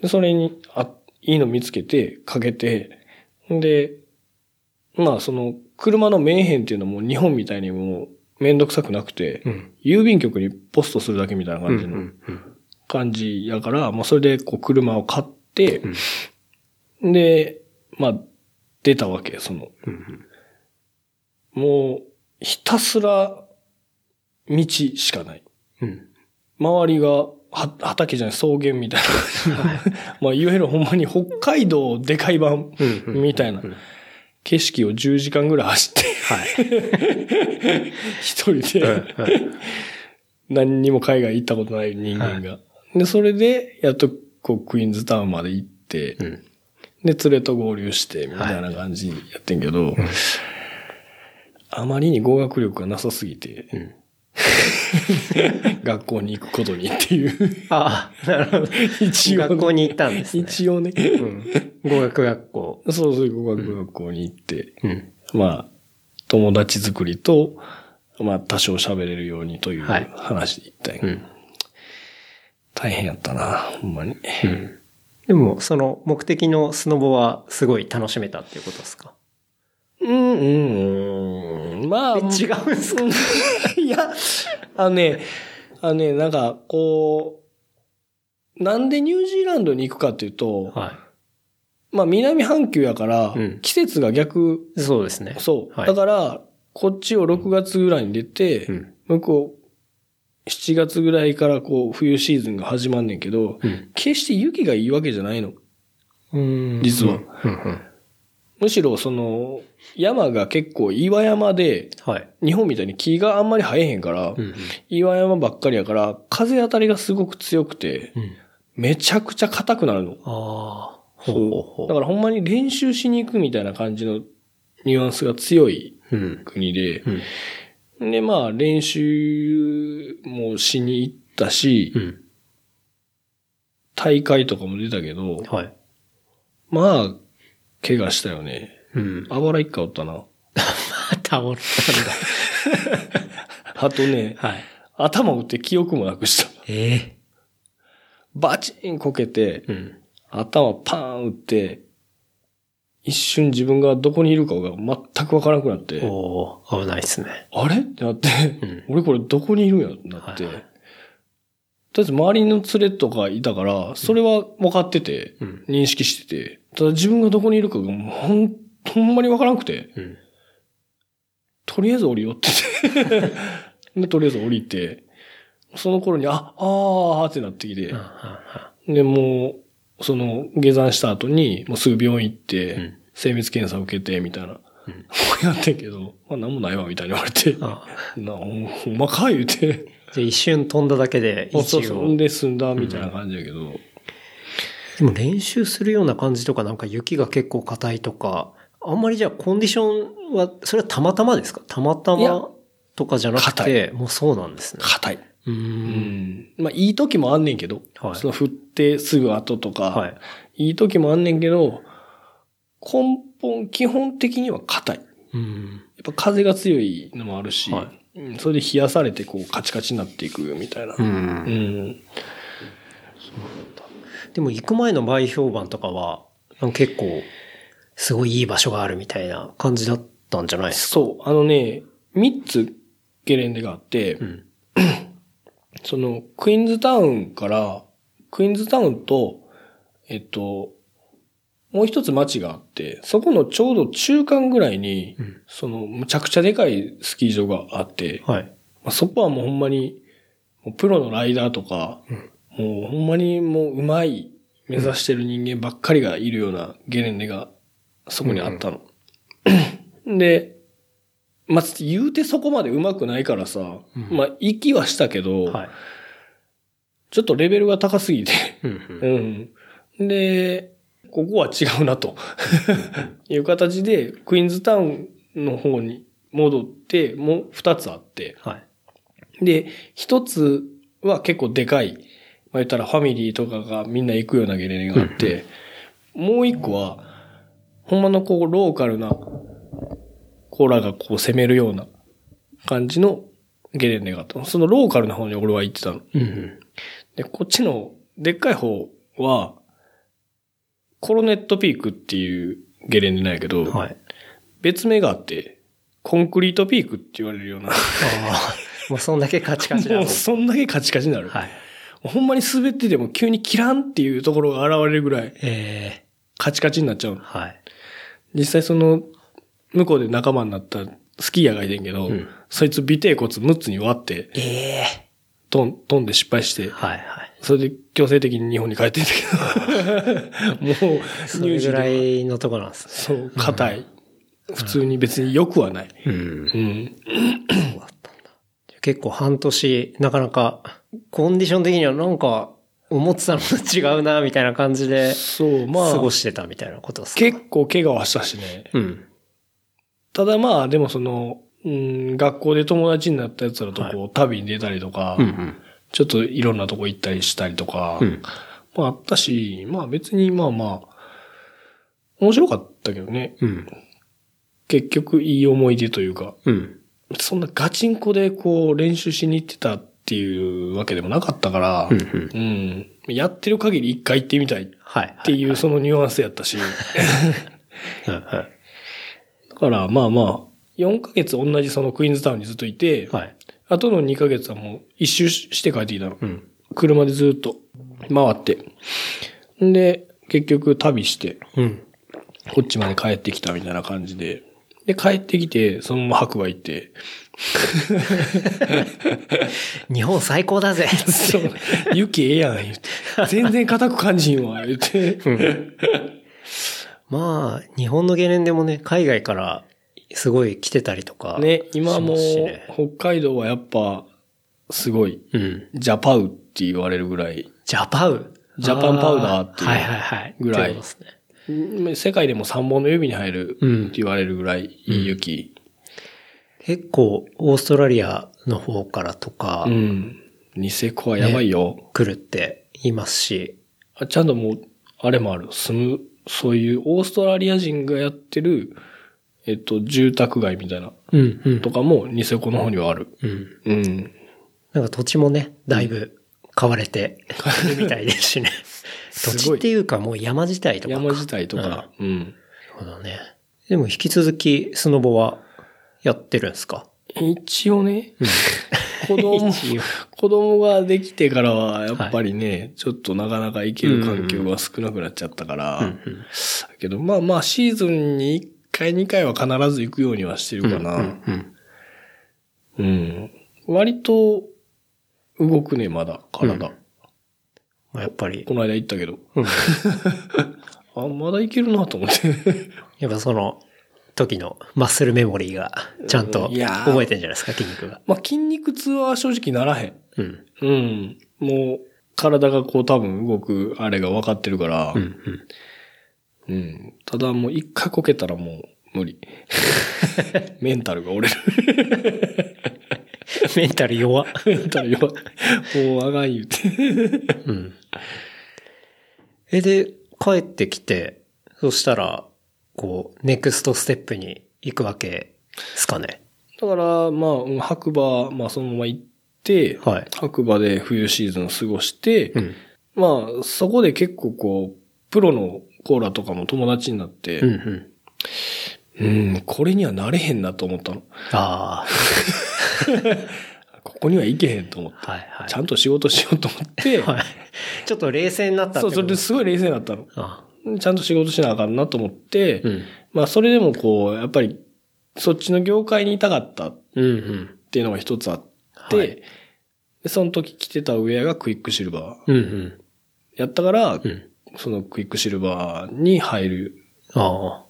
で、それに、あ、いいの見つけて、かけて、で、まあその、車の名片っていうのも日本みたいにもうめんどくさくなくて、えうん。郵便局にポストするだけみたいな感じのうんうん感じやから、もうそれでこう車を買って、で、まあ、出たわけ、その。うんもう、ひたすら、道しかない。うん。周りが、は、畑じゃない、草原みたいな。まあ、いわゆるほんまに北海道でかい版うんうんみたいな景色を10時間ぐらい走って、はい。一人で、何にも海外行ったことない人間が。で、それで、やっと、こう、クイーンズタウンまで行って、うん。で、連れと合流して、みたいな感じやってんけど、あまりに語学力がなさすぎて、うん。学校に行くことにっていう、ああ、なるほど。一応ね学校に行ったんですね。一応ね、うん。語学学校。そうそう、語学学校に行って、うん。まあ、友達作りと、まあ、多少喋れるようにというはい話で行ったんやけどうん。大変やったな、ほんまに。うん。でも、その目的のスノボはすごい楽しめたっていうことですか？うん、うん、うん。まあ、違うんですか？いや、あのね、あのね、なんか、こう、なんでニュージーランドに行くかっていうと、はまあ南半球やからうん、季節が逆、い。そうですね。そう。はいだから、こっちを6月ぐらいに出て、うん。向こう、7月ぐらいからこう、冬シーズンが始まんねんけど、うん。決して雪がいいわけじゃないの。うん実は。むしろその、山が結構岩山で、はい。日本みたいに木があんまり生えへんから、うん。岩山ばっかりやから、風当たりがすごく強くて、うん。めちゃくちゃ硬くなるの。ああ。そうほうほうほうだからほんまに練習しに行くみたいな感じのニュアンスが強いうん。国で、うん。で、まあ練習もしに行ったし、うん。大会とかも出たけど、はい。まあ、怪我したよね。うん。あばら一回おったな。倒れたんだ。あとね、はい。頭打って記憶もなくした。ええバチンこけて、うん。頭パーン打って、一瞬自分がどこにいるかが全くわからなくなって、おー危ないっすね。あれ？ってなって、うん俺これどこにいるんや？ってなって、はいはいとりあえず周りの連れとかいたから、それは分かってて、うん。認識してて、ただ自分がどこにいるかがほん、ほんまに分からなくて、うん。とりあえず降りようって。で、とりあえず降りて、その頃に、あ、あーってなってきて。で、もう、その、下山した後に、もうすぐ病院行って、うん。精密検査受けて、みたいな。うん。やってんけど、まあ何もないわ、みたいに言われて、あな、ほんほんまか言うて、じゃあ一瞬飛んだだけで一そうそう、応。で済んだ、みたいな感じやけど、でも練習するような感じとか、なんか雪が結構硬いとか、あんまりじゃあコンディションは、それはたまたまですか？たまたいやまとかじゃなく硬て、もうそうなんですね。硬い。う。うんん。まあ、いい時もあんねんけど、はいその振ってすぐ後とか、はい。いい時もあんねんけど、根本、基本的には硬い。やうん。っぱ風が強いのもあるし、はうんそれで冷やされてこうカチカチになっていくみたいな。う。うんん。でも行く前の前評判とかは、結構、すごいいい場所があるみたいな感じだったんじゃないですか？そう、あのね、三つゲレンデがあって、うん。そのクイーンズタウンから、クイーンズタウンと、えっと、もう一つ街があって、そこのちょうど中間ぐらいに、うんそのむちゃくちゃでかいスキー場があって、はい。まあ、そこはもうほんまに、プロのライダーとか、もうほんまにもう上手い目指してる人間ばっかりがいるようなゲレンデがそこにあったの。で、まあ、言うてそこまで上手くないからさ、うんまあ、行きはしたけど、はい。ちょっとレベルが高すぎて、うんうんうん。で、ここは違うなという形で、クイーンズタウンの方に戻って、もう二つあって、はい。で、一つは結構でかい、まあ言ったらファミリーとかがみんな行くようなゲレンデがあって、もう一個は、ほんまのこう、ローカルな、コーラがこう攻めるような感じのゲレンデがあった。そのローカルな方に俺は行ってたの。うんうん。で、こっちのでっかい方は、コロネットピークっていうゲレンデなんやけど、はい。別名があって、コンクリートピークって言われるような、ああ。もうそんだけカチカチなの もう。そんだけカチカチになる。はい。ほんまに滑ってても急にキランっていうところが現れるぐらいええカチカチになっちゃうの。はい。実際その、向こうで仲間になったスキーヤーがいてんけど、うんそいつ尾てい骨6つに割って、ええ飛ん飛んで失敗して、はいはい。それで強制的に日本に帰ってんだけど、もう、それぐらではいのとこなんですね。そう、硬い。普通に別に良くはない。うん。うん。そうだったんだ。結構半年、なかなか、コンディション的にはなんか、思ってたのと違うな、みたいな感じで、そう、まあ過ご、してたみたいなことですか？結構怪我はしたしね。うん。ただまあ、でもその、うん、学校で友達になった奴らとこう、旅に出たりとか、うんうん。ちょっといろんなとこ行ったりしたりとか、うん。まああったし、まあ別にまあまあ、面白かったけどね。うん。結局いい思い出というか、うん。そんなガチンコでこう練習しに行ってたっていうわけでもなかったから、うんうんうんやってる限り一回行ってみたいっはい。ていうそのニュアンスやったし、だからまあまあ、4ヶ月同じそのクイーンズタウンにずっといて、はい。あとの2ヶ月はもう一周して帰ってきたの。うん。車でずっと回って。んで、結局旅して、うん。こっちまで帰ってきたみたいな感じで。で、帰ってきて、そのまま白馬行って、日本最高だぜそう、雪ええやん、言って。全然硬く感じんわ、言って。まあ、日本のゲレンデもね、海外からすごい来てたりとか。ね、今も北海道はやっぱ、すごい、うん。ジャパウって言われるぐらい、ジャパウ？ジャパンパウダーっていうあはいはいはい。ぐらい世界でも3本の指に入るうんって言われるぐらいいい雪。結構、オーストラリアの方からとか、うん。ニセコはやばいよ。来るって言いますし。あちゃんともう、あれもある。住む、そういうオーストラリア人がやってる、えっと、住宅街みたいな、うん、うん。とかもニセコの方にはある。うん。うん。なんか土地もね、だいぶ買われてるみたいですしね。土地っていうかもう山自体とかか。山自体とか、うん。なるほどね。でも引き続きスノボはやってるんですか？一応ね、子供、子供ができてからは、やっぱりね、ちょっとなかなか行ける環境が少なくなっちゃったから、うんうん。だけど、まあまあ、シーズンに1回2回は必ず行くようにはしてるかな。うんうんうん。割と、動くね、まだ、体。うん。まあやっぱり。こ、の間行ったけど。うん。あ、まだいけるなと思って。やっぱその時のマッスルメモリーがちゃんと覚えてるんじゃないですか、筋肉が。まあ、筋肉痛は正直ならへん。うん。うん。もう、体がこう多分動くあれが分かってるから、うんうん。うん。ただもう一回こけたらもう無理。メンタルが折れる。メンタル弱。メンタル弱い。もうあがん言うて。うん。え、で、帰ってきて、そしたら、こう、ネクストステップに行くわけですかね？だから、まあうん、白馬、まあそのまま行って、はい。白馬で冬シーズン過ごして、うん。まあ、そこで結構こう、プロのコーラとかも友達になって、うんうん。うん、これにはなれへんなと思ったの。あ ここには行けへんと思って。あ。はいはい。ちゃんと仕事しようと思って、はい。ちょっと冷静になったそう、それですごい冷静になったの。あちゃんと仕事しなあかんなと思って、うん。まあそれでもこう、やっぱり、そっちの業界にいたかったっうんうん。ていうのが一つあって、はいでその時着てたウェアがクイックシルバーうんうん。やったから、うん。そのクイックシルバーに入る、あ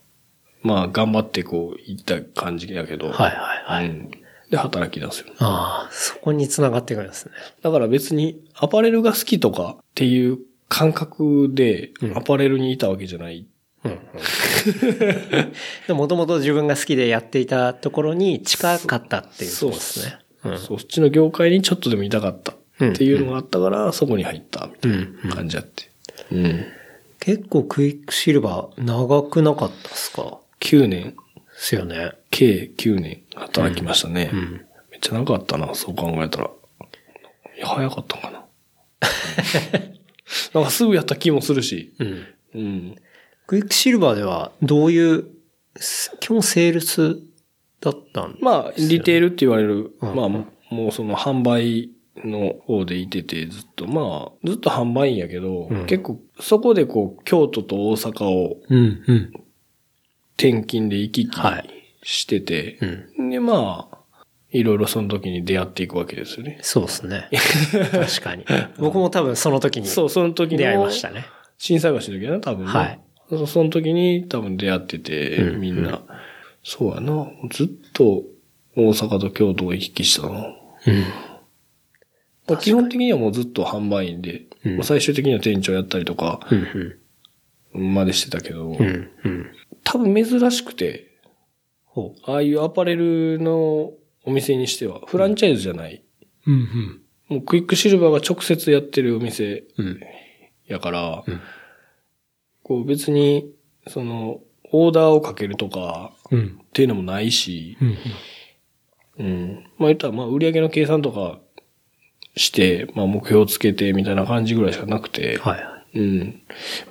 まあ頑張ってこう行った感じだけど、あ。はいはいはい。うんで、働き出すよ。ああ、そこに繋がってくるんですね。だだから別にアパレルが好きとかっていう感覚でうんアパレルにいたわけじゃない。うんうん。もともと自分が好きでやっていたところに近かったっていうことですね。うんそっちの業界にちょっとでもいたかったっていうのがあったから、そこに入ったみたいうんうんな感じあって。うん。結構クイックシルバー長くなかったっすか？9年、ですよね。計9年働きましたね。うん。めっちゃ長かったな、そう考えたら。早かったんかな。なんかすぐやった気もするし。うん。うん。クイックシルバーではどういう、す基本セールスだったんまあ、リテールって言われる、うんまあ、もうその販売の方でいてて、ずっと、まあ、ずっと販売員やけど、うん結構、そこでこう、京都と大阪を。転勤で行き来はいしてて、うん。で、まあ、いろいろその時に出会っていくわけですよね。そうですね。確かに。僕も多分その時にそう、その時に出会いましたね。震災橋の時やな、多分ね。はいその時に多分出会ってて、うんみんな。そうやな。ずっと大阪と京都を行き来したな。うん。まあ基本的にはもうずっと販売員で、うんまあ最終的には店長やったりとかうん、までしてたけど、うん。うん、うん。多分珍しくて、ほああいうアパレルのお店にしては、フランチャイズじゃない。う。うん、もうクイックシルバーが直接やってるお店。やから、うんこう別に、その、オーダーをかけるとかうん。っていうのもないし、うん。うん。まあ言ったら、まあ売上の計算とかして、まあ目標をつけてみたいな感じぐらいしかなくて、はいはい。うん。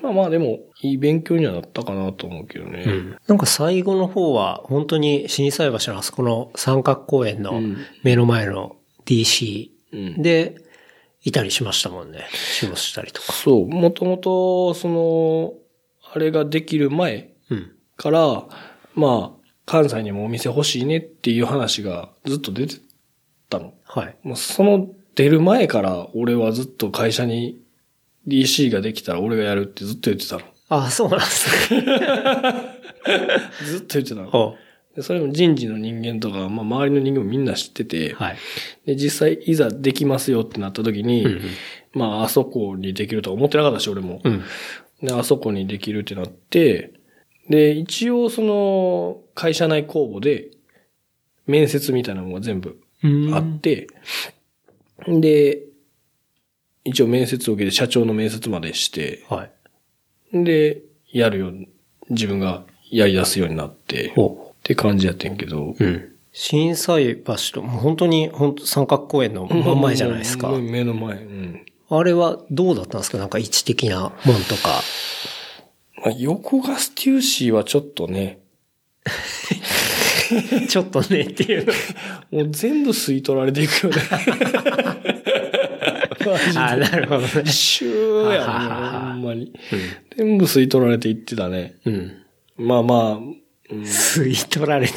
まあまあでも、いい勉強にはなったかなと思うけどね。うん。なんか最後の方は、本当に震災橋のあそこの三角公園のうん目の前の DC うんでいたりしましたもんね。仕事したりとか。そう、もともと、その、あれができる前うん。から、まあ、関西にもお店欲しいねっていう話がずっと出てたの。はい。もうその出る前から俺はずっと会社に DC ができたら俺がやるってずっと言ってたの。あ、そうなんですね。ずっと言ってたの。それも人事の人間とか、まあ周りの人間もみんな知ってて、う。はい。で、実際いざできますよってなった時に、うんうんまああそこにできるとは思ってなかったし俺も。うん。で、あそこにできるってなって、で、一応その会社内公募で面接みたいなのが全部うんあって、で、一応面接を受けて社長の面接までして、はい。で、やるよ自分がやり出すようになって、っほて感じやってんけど、う。うん。震災橋と、もう本当に、本当三角公園の真ん前じゃないですか目の前。うん。あれはどうだったんですか？なんか位置的なもんとか。まあ、横がステューシーはちょっとね、ちょっとねっていうの。もう全部吸い取られていくよね。あなるほどね。シューやはははね、はほんまに。全部吸い取られていってたね。うん。まあまあ、うん吸い取られて。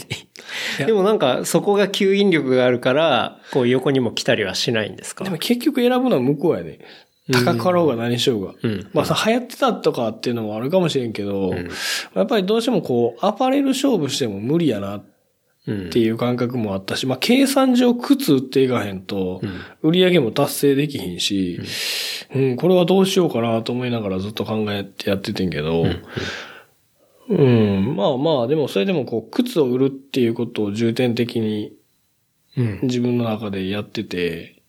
でもなんか、そこが吸引力があるから、こう横にも来たりはしないんですか？でも結局選ぶのは向こうやね。高かろうが何しようが。うんまあさ、流行ってたとかっていうのもあるかもしれんけど、やっぱりどうしてもこう、アパレル勝負しても無理やなっうんていう感覚もあったし、まあ計算上靴売っていかへんと、売り上げも達成できひんし、うん、これはどうしようかなと思いながらずっと考えてやっててんけど、うん、まあまあ、でもそれでもこう、靴を売るっていうことを重点的にうん。自分の中でやってて、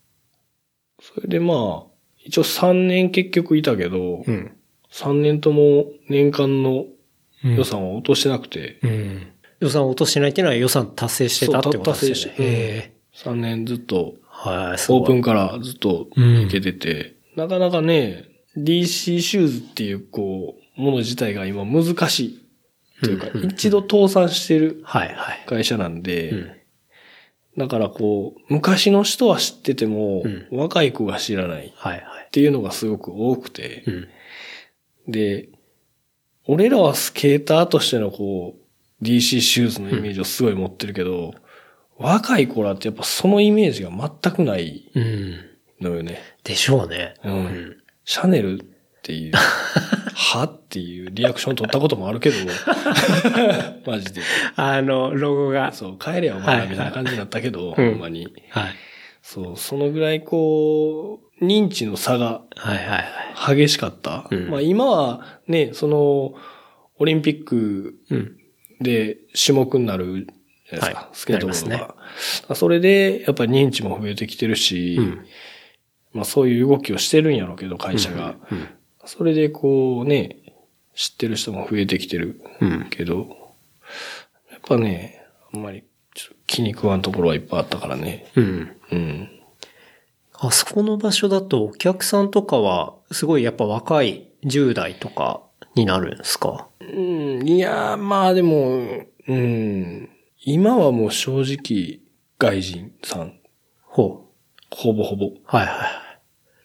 それでまあ、一応3年結局いたけど、うん。3年とも年間の予算は落としてなくて、うん。予算を落としてないっていうのは予算達成してたってことですよね。達成してへえ。3年ずっとはい。オープンからずっといけてて、なかなかね、DC シューズっていうこう、もの自体が今難しい。というか、一度倒産してるはいはい。会社なんで、うんだからこう、昔の人は知ってても、うん若い子が知らないっはいはい。ていうのがすごく多くて、うん。で、俺らはスケーターとしてのこう、DC シューズのイメージをすごい持ってるけど、若い子らってやっぱそのイメージが全くないうん。のよね。でしょうね。うんシャネルっていう、はっていうリアクション取ったこともあるけど、マジで。あの、ロゴが。そう、帰れよ、お前らみたいな感じになったけど、うんほんまに。はい。そう、そのぐらいこう、認知の差がはいはいはい。激しかった。うんまあ今はね、その、オリンピックうん。で種目になるじゃないですか、はいスケートボードが。それで、やっぱり認知も増えてきてるし、うんまあそういう動きをしてるんやろうけど、会社が。それでこうね、知ってる人も増えてきてるうん。けど、やっぱね、あんまりちょっと気に食わんところはいっぱいあったからね。うん。うん。あそこの場所だとお客さんとかは、すごいやっぱ若い10代とかになるんですか？うん、いやー、まあでも、うん、今はもう正直、外人さん、ほほぼほぼ、う。はいは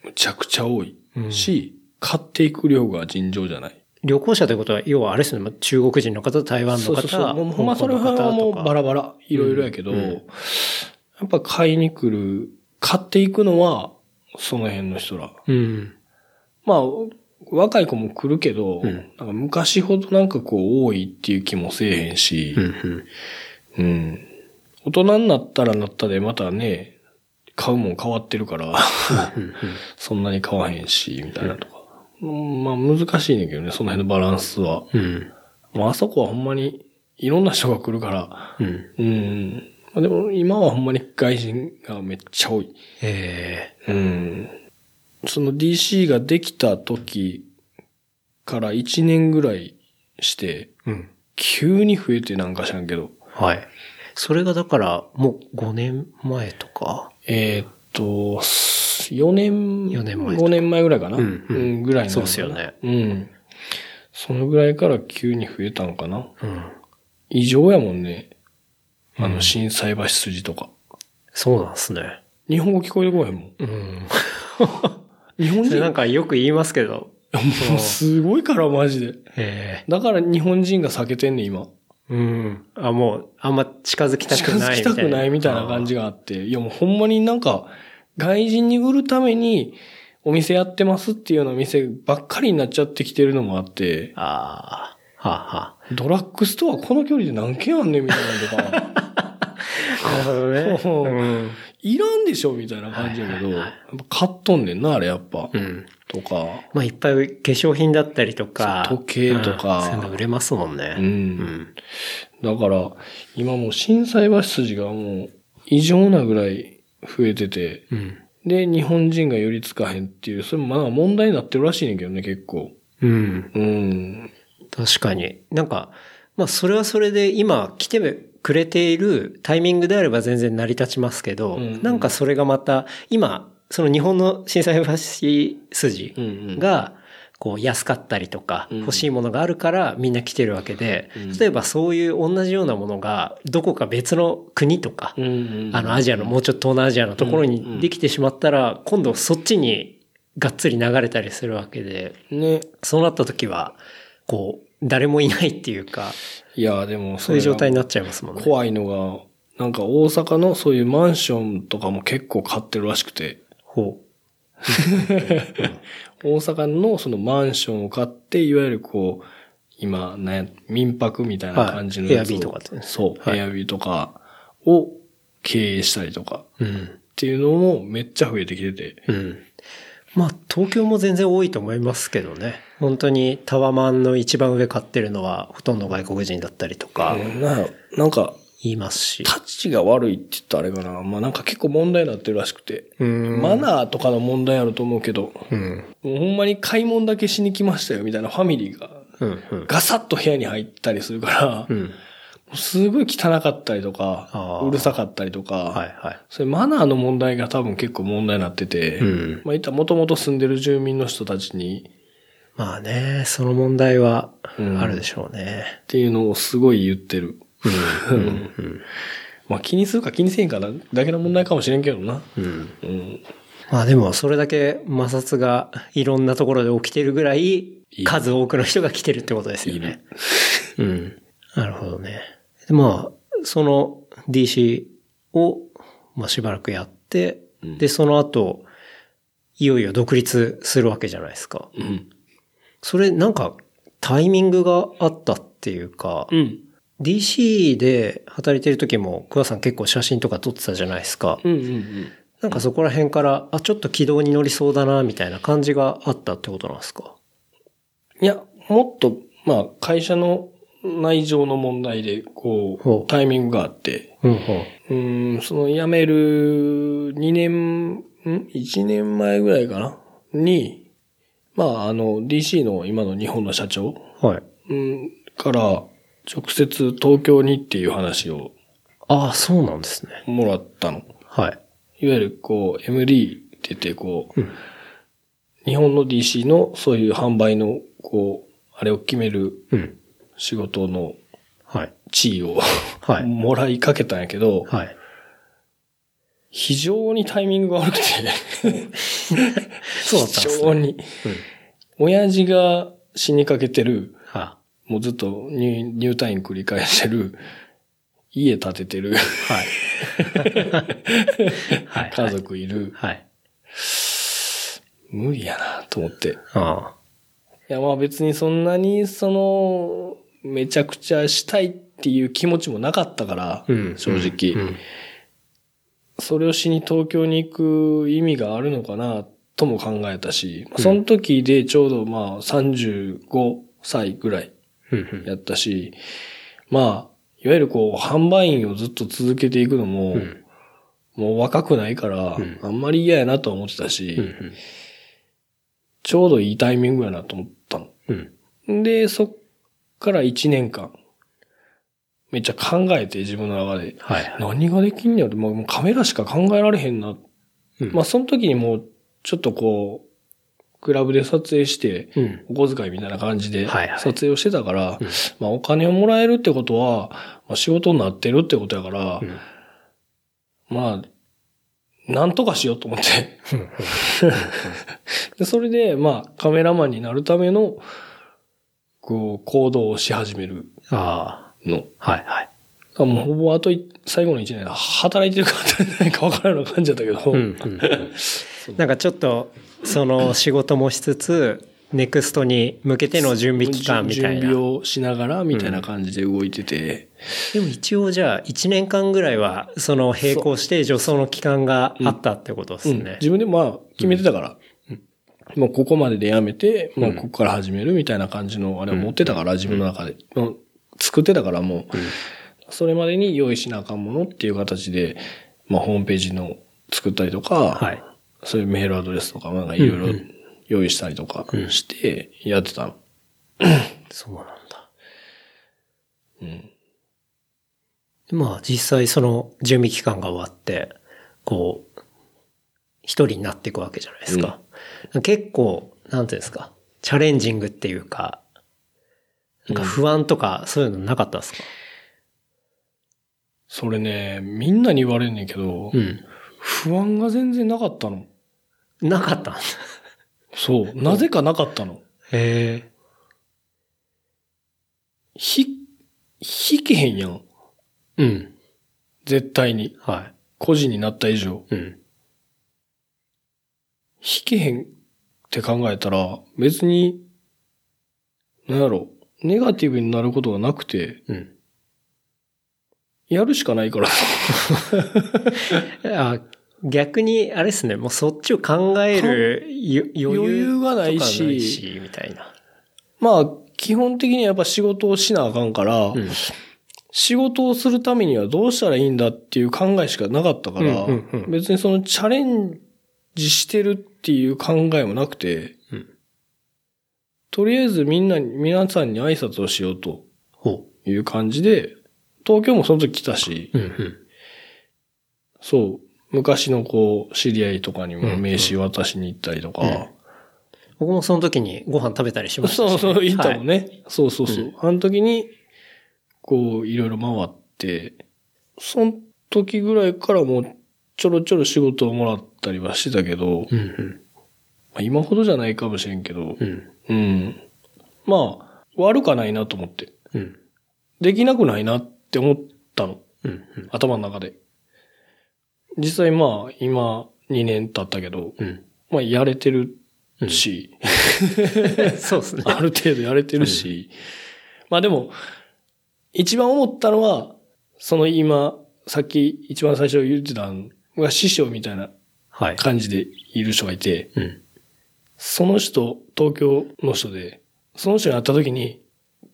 い。むちゃくちゃ多いし、買っていく量が尋常じじゃない。旅行者ということは、要はあれですね、まあ中国人の方、台湾の方、そうそうそう。もうほんまそれはもうバラバラ、いろいろやけど、うんやっぱ買いに来る、買っていくのは、その辺の人ら。うん。まあ、若い子も来るけど、うんなんか昔ほどなんかこう多いっていう気もせえへんし、うんうん。うん。大人になったらなったでまたね、買うもん変わってるから、そんなに買わへんし、みたいなとか。うんまあ難しいねんけどね、その辺のバランスは。うん。まああそこはほんまにいろんな人が来るから、うん。うん。まあでも今はほんまに外人がめっちゃ多い。えうん。その DC ができた時から1年ぐらいして、えうん。急に増えてなんか知らんけど、はい。それがだから、もう5年前とか？えーっと、4年、四年前と5年前ぐらいかな？うんうんぐらいになるかなそうっすよね。うん。そのぐらいから急に増えたんかな？うん。異常やもんね。あの、震災橋筋とか。そうなんですね。日本語聞こえてこへんもん。うん。日本人？なんかよく言いますけど。も うすごいから、マジで。えだから日本人が避けてんねん、今。えうん。あ、もう、あんま近づきたく近ないづきたくないみたいな感じが。があって。いや、もうほんまになんか、外人に売るために、お店やってますっていうような店ばっかりになっちゃってきてるのもあって、ああ。はあ、はドラッグストアこの距離で何軒あんねんみたいなのとか、あ。なるほどね。うん。いらんでしょみたいな感じやけど、やっぱ買っとんねんな、あれやっぱ。うん。とか。まあ、いっぱい化粧品だったりとか。時計とかうんそういうの売れますもんね。うん。うん。だから、今もう震災橋筋がもう異常なぐらい増えてて、うん。で、日本人が寄りつかへんっていう、それもまだ問題になってるらしいねんけどね、結構。うん。うん。確かに。なんか、まあそれはそれで今来てくれているタイミングであれば全然成り立ちますけど、うんうんなんかそれがまた、今、その日本の震災橋筋。が、こう安かったりとかうん欲しいものがあるからみんな来てるわけでうん、例えばそういう同じようなものがどこか別の国とか。あのアジアのもうちょっと東南アジアのところにできてしまったら、今度そっちにがっつり流れたりするわけで、ね。そうなった時は、こう、誰もいないっていうか、いや、でもそういう状態にななっちゃいますもんね。怖いのが、なんか大阪のそういうマンションとかも結構買ってるらしくて、ほ 大阪のそのマンションを買って、いわゆるこう、今、ね、民泊みたいな感じのやつを、はい Airb とかってねそう、はいエアビーとかを経営したりとかう。うん。っていうのもめっちゃ増えてきてて。うん。まあ、東京も全然多いと思いますけどね。本当にタワマンの一番上買ってるのはほとんど外国人だったりとかななんか、言いますし。タッチが悪いって言ったらあれかな。まあなんか結構問題になってるらしくて。うん。マナーとかの問題あると思うけど、うん。もうほんまに買い物だけしに来ましたよみたいなファミリーがうん。うん。ガサッと部屋に入ったりするから、うん。すごい汚かったりとかうるさかったりとか、はいはい。それマナーの問題が多分結構問題になってて、うん。まあ言ったらもともと住んでる住民の人たちにまあね、その問題はうんあるでしょうね。っていうのをすごい言ってる。うん。うん。まあ気にするか気にせんかだけの問題かもしれんけどな。うん。うん。まあでも、それだけ摩擦がいろんなところで起きてるぐらい、い数多くの人が来てるってことですよいね。うん。なるほどね。でまあ、その DC を、まあしばらくやって、うんで、その後、いよいよ独立するわけじゃないですか。うん。それなんか、タイミングがあったっていうか、うん。DC で働いてる時も、桑さん結構写真とか撮ってたじゃないですか。うん。うん。なんかそこら辺から、あ、ちょっと軌道に乗りそうだな、みたいな感じがあったってことなんですか？いや、もっと、まあ会社の内情の問題で、こほうう、タイミングがあって、うん、うん、その辞める2年、ん ?1 年前ぐらいかな？に、まあ、あの、DC の今の日本の社長、はい。うん、から、直接東京にっていう話をああ、そうなんですね。もらったの。はい。いわゆる、こう、MD って言って、こう、うん日本の DC のそういう販売の、こう、あれを決めるうん。仕事のはい。地位を、はい もらいかけたんやけど、はい。非常にタイミングが悪くて、そうだったんですね。非常に。親父が死にかけてる、はもうずっと入入退院繰り返してる、家建ててる、はい。はい。家族いる、はい。無理やなと思って。あいやまあ別にそんなにその、めちゃくちゃしたいっていう気持ちもなかったから、あ。うん。正直、うん。それをしに東京に行く意味があるのかなとも考えたし、その時でちょうどまあ35歳ぐらいうん。やったし、まあ、いわゆるこう、販売員をずっと続けていくのも、うん。もう若くないから、うんあんまり嫌やなとは思ってたし、うん。ちょうどいいタイミングやなと思ったの。うん。で、そっから1年間、めっちゃ考えて自分の中で、はい。何ができんねやろもうカメラしか考えられへんな。うん。まあその時にもう、ちょっとこう、クラブで撮影して、うん。お小遣いみたいな感じで撮影をしてたから、うん。まあお金をもらえるってことは、まあ、仕事になってるってことやから、うん。まあ、なんとかしようと思って。でそれで、まあ、カメラマンになるための、こう、行動をし始めるあの。あ。はい。はい。もうほぼあとい最後の一年、働いてるか働いてないか分からないような感じだったけど、うん。うん。なんかちょっと、その仕事もしつつ、ネクストに向けての準備期間みたいな。準備をしながら、みたいな感じで動いてて、でも一応じゃあ、1年間ぐらいは、その並行して助走の期間があったってことですうんね。自分でまあ決めてたから、もうここまででやめて、もうここから始めるみたいな感じのあれを持ってたから、自分の中で。作ってたからもう、それまでに用意しなあかんものっていう形で、まあホームページの作ったりとか、はい。そういうメールアドレスとか、なんかいろいろ用意したりとかして、やってたの。そうなんだ。うん。まあ実際その準備期間が終わって、こう、一人になっていくわけじゃないですか。結構、なんていうんですか、チャレンジングっていうか、なんか不安とかそういうのなかったですか？それね、みんなに言われんねんけど、うん。不安が全然なかったの。なかったそう。なぜかなかったの。へえ。ひ、弾けへんやん。うん。絶対に。は個人になった以上。い。うん。弾けへんって考えたら、別に、なんやろ、ネガティブになることがなくて、うん。やるしかないから。あ逆に、あれですね、もうそっちを考えるよ余裕余裕がないしないし、みたいな。まあ、基本的にやっぱ仕事をしなあかんから、うん。仕事をするためにはどうしたらいいんだっていう考えしかなかったから、別にそのチャレンジしてるっていう考えもなくて、うんとりあえずみんなに、皆さんに挨拶をしようとほいう感じで、東京もその時来たし、う。うんうん。そう、昔のこう、知り合いとかにもうんうん名刺渡しに行ったりとか、うん僕もその時にご飯食べたりしましたしそうそう、行ったもんね。ね。そうそうそう。うんあの時に、こう、いろいろ回って、その時ぐらいからもう、ちょろちょろ仕事をもらったりはしてたけど、うんうん。まあ今ほどじゃないかもしれんけど、うん。うん。まあ、悪かないなと思って。うん。できなくないなって思ったの。うん。うん。頭の中で。実際まあ、今、2年経ったけど、うん。まあ、やれてるし、そうですね。ある程度やれてるし、まあでも、一番思ったのは、その今、さっき一番最初言ってたのが師匠みたいなはい。感じでいる人がいて、うん。その人、東京の人で、その人に会った時に、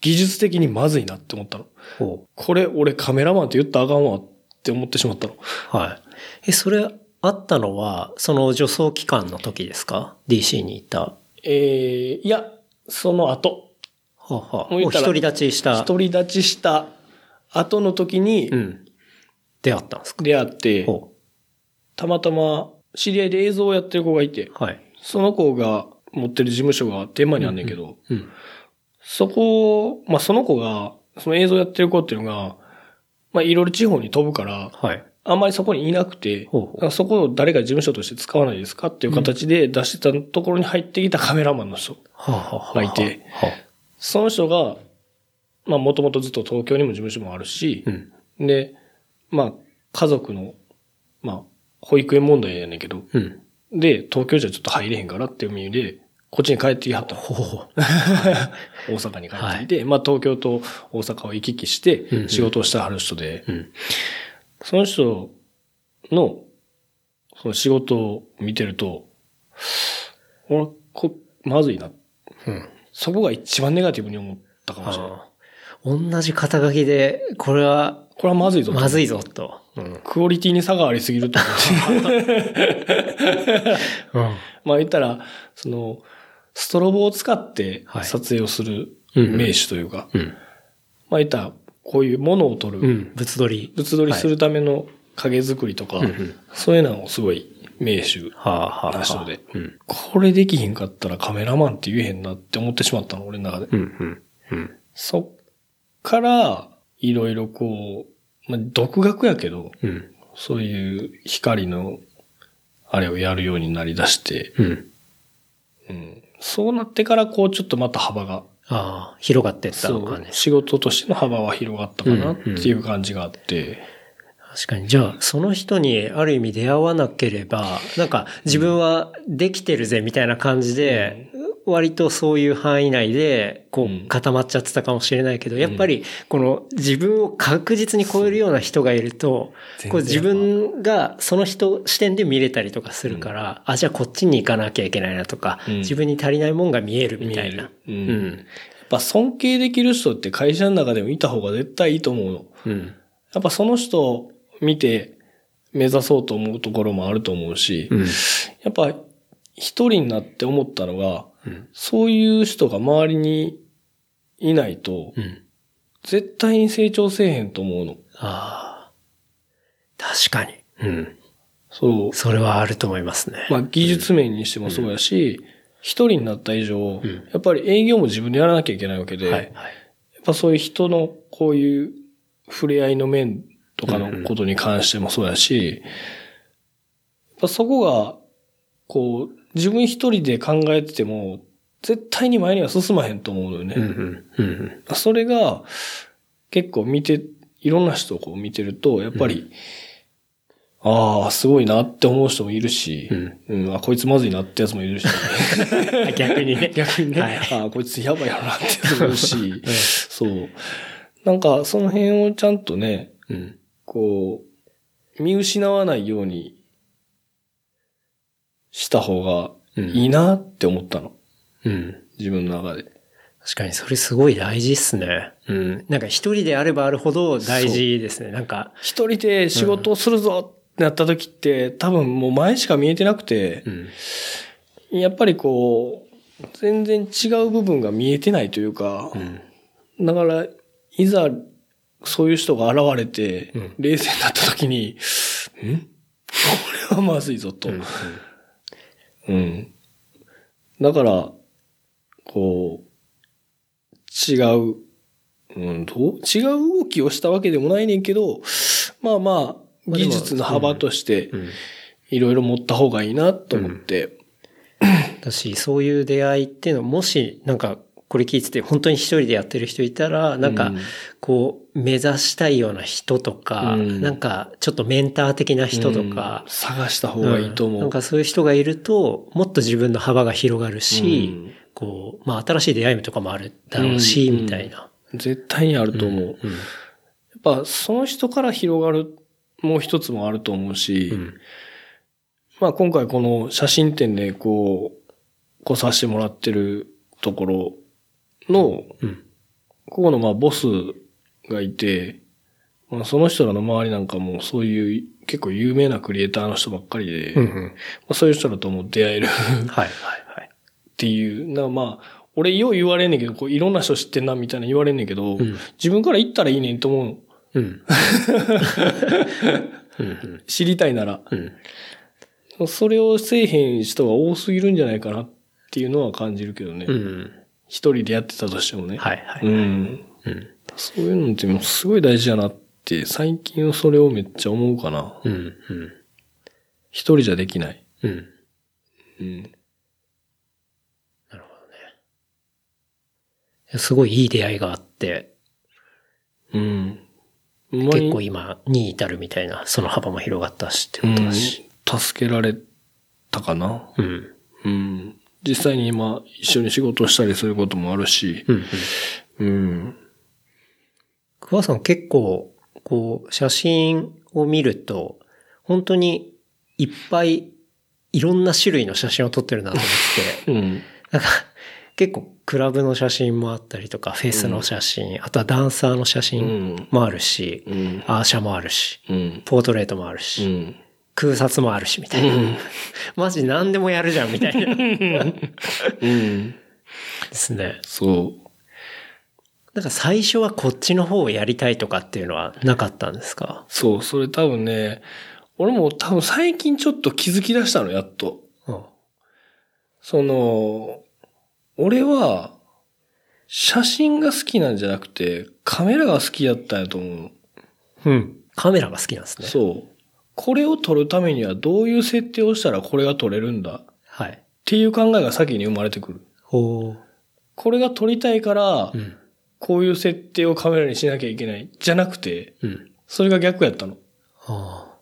技術的にまずいなって思ったの。ほこれ俺カメラマンって言ったらあかんわって思ってしまったの。う。はい。え、それあったのは、その助走期間の時ですか ?DC に行った。えー、いや、その後、はあ、はあ、もう言ったらもう独り立ちした。独り立ちした後の時にうん。出会ったんですか？出会って、ほたまたま知り合いで映像をやってる子がいて、う。はい。その子が持ってる事務所が天満にあんねんけど、うん。そこ、まあその子が、その映像やってる子っていうのが、まあいろいろ地方に飛ぶから、はい。あんまりそこにいなくて、ほうほうそこを誰か事務所として使わないですかっていう形で出してたところに入ってきたカメラマンの人。がいてはあ。その人が、まあもともとずっと東京にも事務所もあるしう、ん。で、まあ家族の、まあ保育園問題やねんけど、うん。で、東京じゃちょっと入れへんからっていう意味で、こっちに帰ってきはったの。ほう。大阪に帰ってきて、まあ東京と大阪を行き来しうんうんて仕事をしてはる人で、うん。その人の、その仕事を見てると、俺、こ、まずいな。うん。そこが一番ネガティブに思ったかもしれない。同じ肩書きで、これは、これはまずいぞと。まずいぞと。うん。クオリティに差がありすぎると思って。うん。まあ言ったら、その、ストロボを使ってはい撮影をする名手というか、うん。まあ言ったら、こういうものを撮る、うん。物撮り。物撮りするための影作りとか、うんうんそういうのをすごい名手。な人で、うん。これできひんかったらカメラマンって言えへんなって思ってしまったの、俺の中で。うん。うん。うん。そっから、いろいろこう、まあ、独学やけど、うん。そういう光の、あれをやるようになりだして、うん。うん、そうなってから、こう、ちょっとまた幅が、ああ、広がってったのかね、。仕事としての幅は広がったかなっていう感じがあって、確かに。じゃあ、その人にある意味出会わなければ、なんか自分はできてるぜみたいな感じで、割とそういう範囲内で、こう固まっちゃってたかもしれないけど、やっぱりこの自分を確実に超えるような人がいると、こう自分がその人視点で見れたりとかするから、あ、じゃあこっちに行かなきゃいけないなとか、うん自分に足りないもんが見えるみたいな。うんうん。やっぱ尊敬できる人って会社の中でもいた方が絶対いいと思うの。うん。やっぱその人を見て、目指そうと思うところもあると思うし、うん。やっぱ一人になって思ったのが、うん。そういう人が周りにいないと、うん。絶対に成長せえへんと思うの。ああ。確かに。うん。そう。それはあると思いますね。まあ技術面にしてもそうやし、一人になった以上、んやっぱり営業も自分でやらなきゃいけないわけで、はい。やっぱそういう人のこういう触れ合いの面とかのことに関してもそうやし、やっぱそこが、こう、自分一人で考えてても、絶対に前には進まへんと思うのよね。うんうん。うんそれが、結構見て、いろんな人をこう見てると、やっぱり、ああ、すごいなって思う人もいるし、うん、あ、こいつまずいなってやつもいるし、うん。逆にね。逆にね、はいああ、こいつやばいやろなってやつもいるし、そう。なんか、その辺をちゃんとね、うん。こう、見失わないようにした方がいいなって思ったの。うん。自分の中で。確かにそれすごい大事っすね。うん。なんか一人であればあるほど大事ですね。なんか、一人で仕事をするぞってなった時って、多分もう前しか見えてなくてう、ん。やっぱりこう、全然違う部分が見えてないというか、うん。だから、いざ、そういう人が現れて、うん。冷静になった時に、ん？これはまずいぞと。うん。うん。だから、こう、違う、うん、どう？違う動きをしたわけでもないねんけど、まあまあ、技術の幅としてう、ん。いろいろ持った方がいいなと思って、だし、そういう出会いっていうのは、もし、なんか、これ聞いてて、本当に一人でやってる人いたら、なんかうん、こう、目指したいような人とか、うんなんか、ちょっとメンター的な人とかうん、探した方がいいと思う。んなんかそういう人がいると、もっと自分の幅が広がるし、うんこう、まあ新しい出会いとかもあるだろうし、うんみたいな。絶対にあると思う。やっうん。ぱ、その人から広がる、もう一つもあると思うし、うん。まあ今回この写真展でこう、来させてもらってるところの、うん。ここのまあボスがいて、まあその人らの周りなんかもそういう結構有名なクリエイターの人ばっかりで、まうんうん。あ、そういう人らとも出会えるっはいはいはい。ていう、なまあ、俺よう言われんねんけど、こういろんな人知ってんなみたいな言われんねんけど、ん自分から言ったらいいねんと思う。うん。うん知りたいなら。うん。それをせえへん人が多すぎるんじゃないかなっていうのは感じるけどね。うん。一人でやってたとしてもね。はいはい。うん。うん。そういうのってもうすごい大事だなって、最近それをめっちゃ思うかな。うん。うん。一人じゃできない。うん。うん。なるほどね。すごいいい出会いがあって、うん。結構今に至るみたいな、その幅も広がったしってことだし。うん、助けられたかな。うん。うん。実際に今一緒に仕事したりすることもあるし。うん。うん。うん。桑さん結構、こう、写真を見ると、本当にいっぱいいろんな種類の写真を撮ってるなと思って、うん。なんか結構クラブの写真もあったりとか、フェスの写真、あとはダンサーの写う真ん。もあるし、うん。アーシャもあるし、うん。ポートレートもあるうし、ん。空撮もあるし、みたいな。うんマジ何でもやるじゃん、みたいな。うん。ですね。そう。なんか最初はこっちの方をやりたいとかっていうのはなかったんですか？そう、それ多分ね、俺も多分最近ちょっと気づき出したの、やっと。うん。その、俺は、写真が好きなんじゃなくて、カメラが好きだったんやと思うの。うん。カメラが好きなんですね。そう。これを撮るためにはどういう設定をしたらこれが撮れるんだ？っはい。ていう考えが先に生まれてくる。ほう。これが撮りたいからう、ん。こういう設定をカメラにしなきゃいけない。じゃなくて、うん。それが逆やったの。あ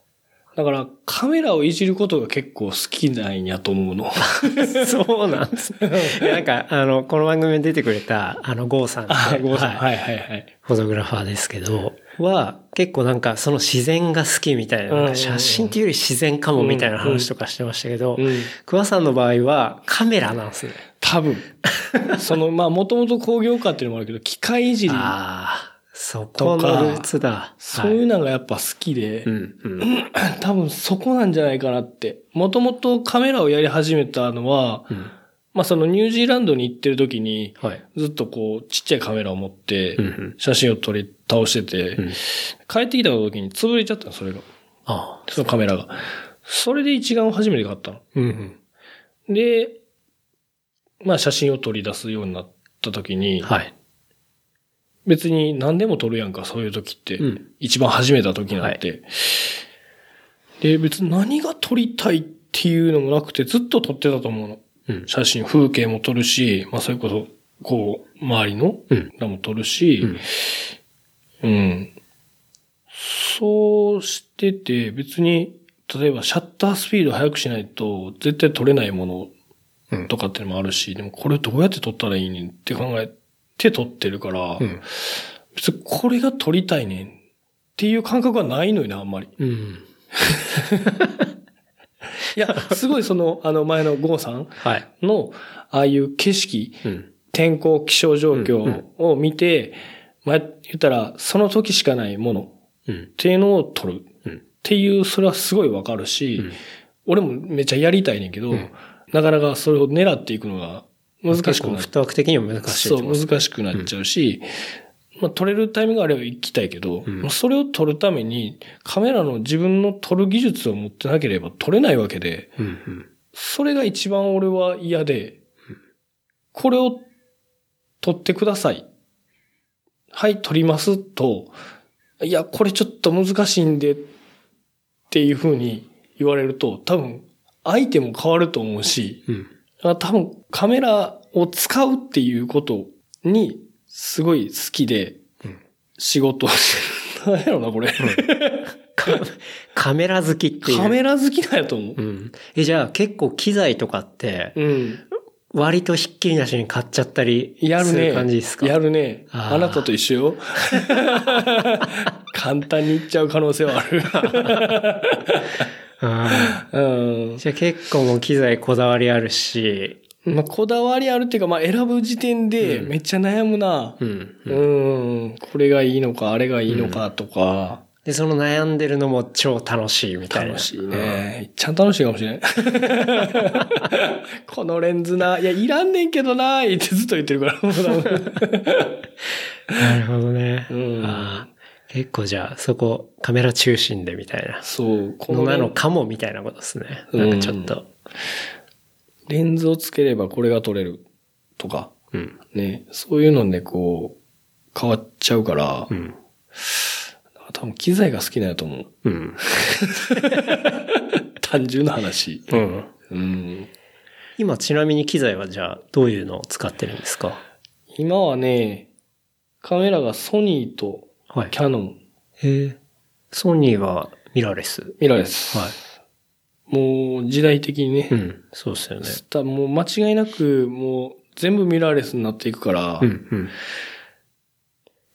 だから、カメラをいじることが結構好きなんやと思うの。あ。そうなんですね。なんか、あの、この番組に出てくれた、あの、ゴーさんって。あ、ごめんなさい。はいはいはいはい。フォトグラファーですけど、は、結構なんかその自然が好きみたいな、な写真っていうより自然かもみたいな話とかしてましたけど、うん。桑さんの場合はカメラなんですね。多分。その、まあ、もともと工業科っていうのもあるけど、機械いじりああ、そこのルーツだ。そういうのがやっぱ好きで、うん、うん。多分そこなんじゃないかなって。もともとカメラをやり始めたのは、うん。まあそのニュージーランドに行ってる時に、はい。ずっとこう、ちっちゃいカメラを持って写真を撮り倒してて、うん帰ってきた時に潰れちゃったの、それが。ああ。そのカメラが。それで一眼を初めて買ったの。うん、うん。で、まあ写真を撮り出すようになった時に、はい。別に何でも撮るやんか、そういう時って。うん一番始めた時なんて。で、別に何が撮りたいっていうのもなくて、ずっと撮ってたと思うの。うん。写真、風景も撮るし、まあそれこそ、こう、周りの、うん。らも撮るし、うん。そうしてて、別に、例えばシャッタースピード速くしないと絶対撮れないもうんのとかってのもあるし、でもこれどうやって撮ったらいいねんって考えて撮ってるから、うん。別にこれが撮りたいねんっていう感覚はないのよね、あんまり。うん。いや、すごいその、あの前のゴーさんはい。の、ああいう景色、うん。天候、気象状況を見て、まあ、言ったら、その時しかないものっうん。ていうのを撮る。うん。っていう、それはすごいわかるし、うん俺もめっちゃやりたいねんけど、んなかなかそれを狙っていくのが難しくなっフットワーク的にも難しいそう、難しくなっちゃうし、まあ、撮れるタイミングがあれば行きたいけど、うんまあそれを撮るために、カメラの自分の撮る技術を持ってなければ撮れないわけで、うん。うん。それが一番俺は嫌で、これを撮ってください。はい、撮りますと、いや、これちょっと難しいんで、っていう風に言われると、多分、相手も変わると思うし、うん。あ多分カメラを使うっていうことにすごい好きでうん仕事をしてる。何やろな、これ。カ カメラ好きっていう。カメラ好きなんやと思うう。ん。え、じゃあ結構機材とかって、うん。割とひっきりなしに買っちゃったりやるするね。感じですか？やるね。あーあなたと一緒よ。簡単に言っちゃう可能性はある。あうんー。じゃあ結構もう機材こだわりあるし、まあ、こだわりあるっていうか、まあ、選ぶ時点でうんめっちゃ悩むな。うん。うん。これがいいのか、あれがいいのかとか。で、その悩んでるのも超楽しいみたいな。楽しいね。ちゃん楽しいかもしれない。このレンズな、いや、いらんねんけどな、ってずっと言ってるから。なるほどね。うん結構じゃあそこカメラ中心でみたいなそう、このなのかもみたいなことですね。うんなんかちょっと。レンズをつければこれが撮れるとか、うん。ね、そういうのでこう、変わっちゃうから、うん。多分機材が好きなんやと思う。うん。単純な話。うん。うん。今ちなみに機材はじゃあどういうのを使ってるんですか？今はね、カメラがソニーとはいキャノン、へえ。ソニーはミラーレス？ミラーです。はい。もう時代的にね、うん。そうですよね。たもう間違いなく、もう全部ミラーレスになっていくから、うん。うん。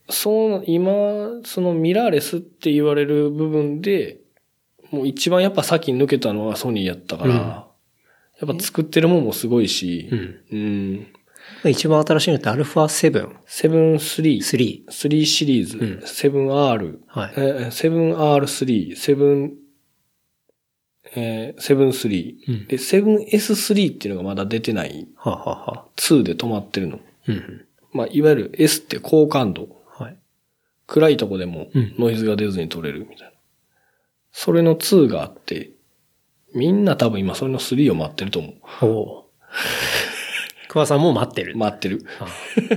そう、今、そのミラーレスって言われる部分で、もう一番やっぱ先に抜けたのはソニーやったから、うんやっぱ作ってるもんもすごいしう、ん。うん。一番新しいのって α7。7-3、3。3シリーズ、うん 7R、はい。えー 7R3、7、えー、7-3。うんで、7S3 っていうのがまだ出てない、はあはあはあ。2で止まってるの。うん。まあ、いわゆる S って高感度。はい。暗いとこでもうんノイズが出ずに撮れるみたいな。それの2があって、みんな多分今それの3を待ってると思う。おお。桑さんも待ってる。待ってる。あ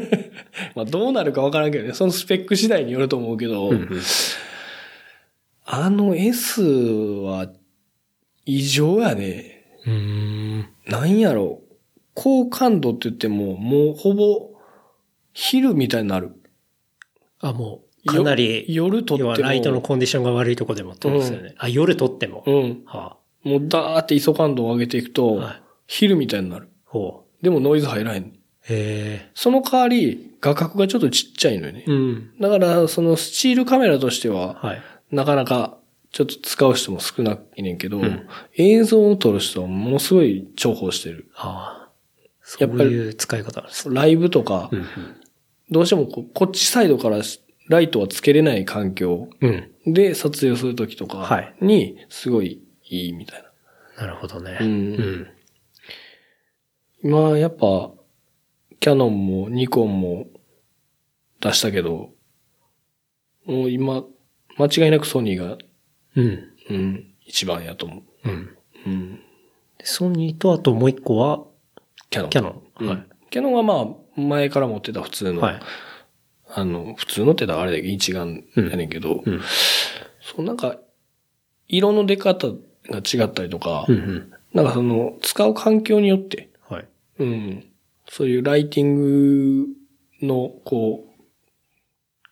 まあどうなるかわからんけどね。そのスペック次第によると思うけど、うんうんあの S は異常やね。うーん。なんやろ。高感度って言っても、もうほぼ昼みたいになる。あ、もう、かなり、よ夜撮っても。ライトのコンディションが悪いとこでもってことですよね。あ、夜撮っても。うん。はもうダーって ISO 感度を上げていくと、はい昼みたいになる。ほう。でもノイズ入らへん。へえ。その代わり、画角がちょっとちっちゃいのよね。うん。だから、そのスチールカメラとしては、はい。なかなかちょっと使う人も少ないねんけど、ん映像を撮る人はものすごい重宝してる。ああ。そうやっぱりいう使い方なんですね。ライブとか、うんうん。どうしてもここっちサイドからライトはつけれない環境うん。で撮影をするときとはかいに、すごいいいみたいな。なるほどね。うんうん。今、やっぱ、キャノンもニコンも出したけど、もう今、間違いなくソニーが、うん。うん、一番やと思う。うん。うん。でソニーとあともう一個は、キャノン。キャノン。うんはい。キャノンはまあ、前から持ってた普通の、はい。あの、普通のって言ったらあれだけど一眼やねんけど、うん。そうなんか、色の出方が違ったりとか、うんうん。なんかその、使う環境によって、はい。うん、そういうライティングの、こう、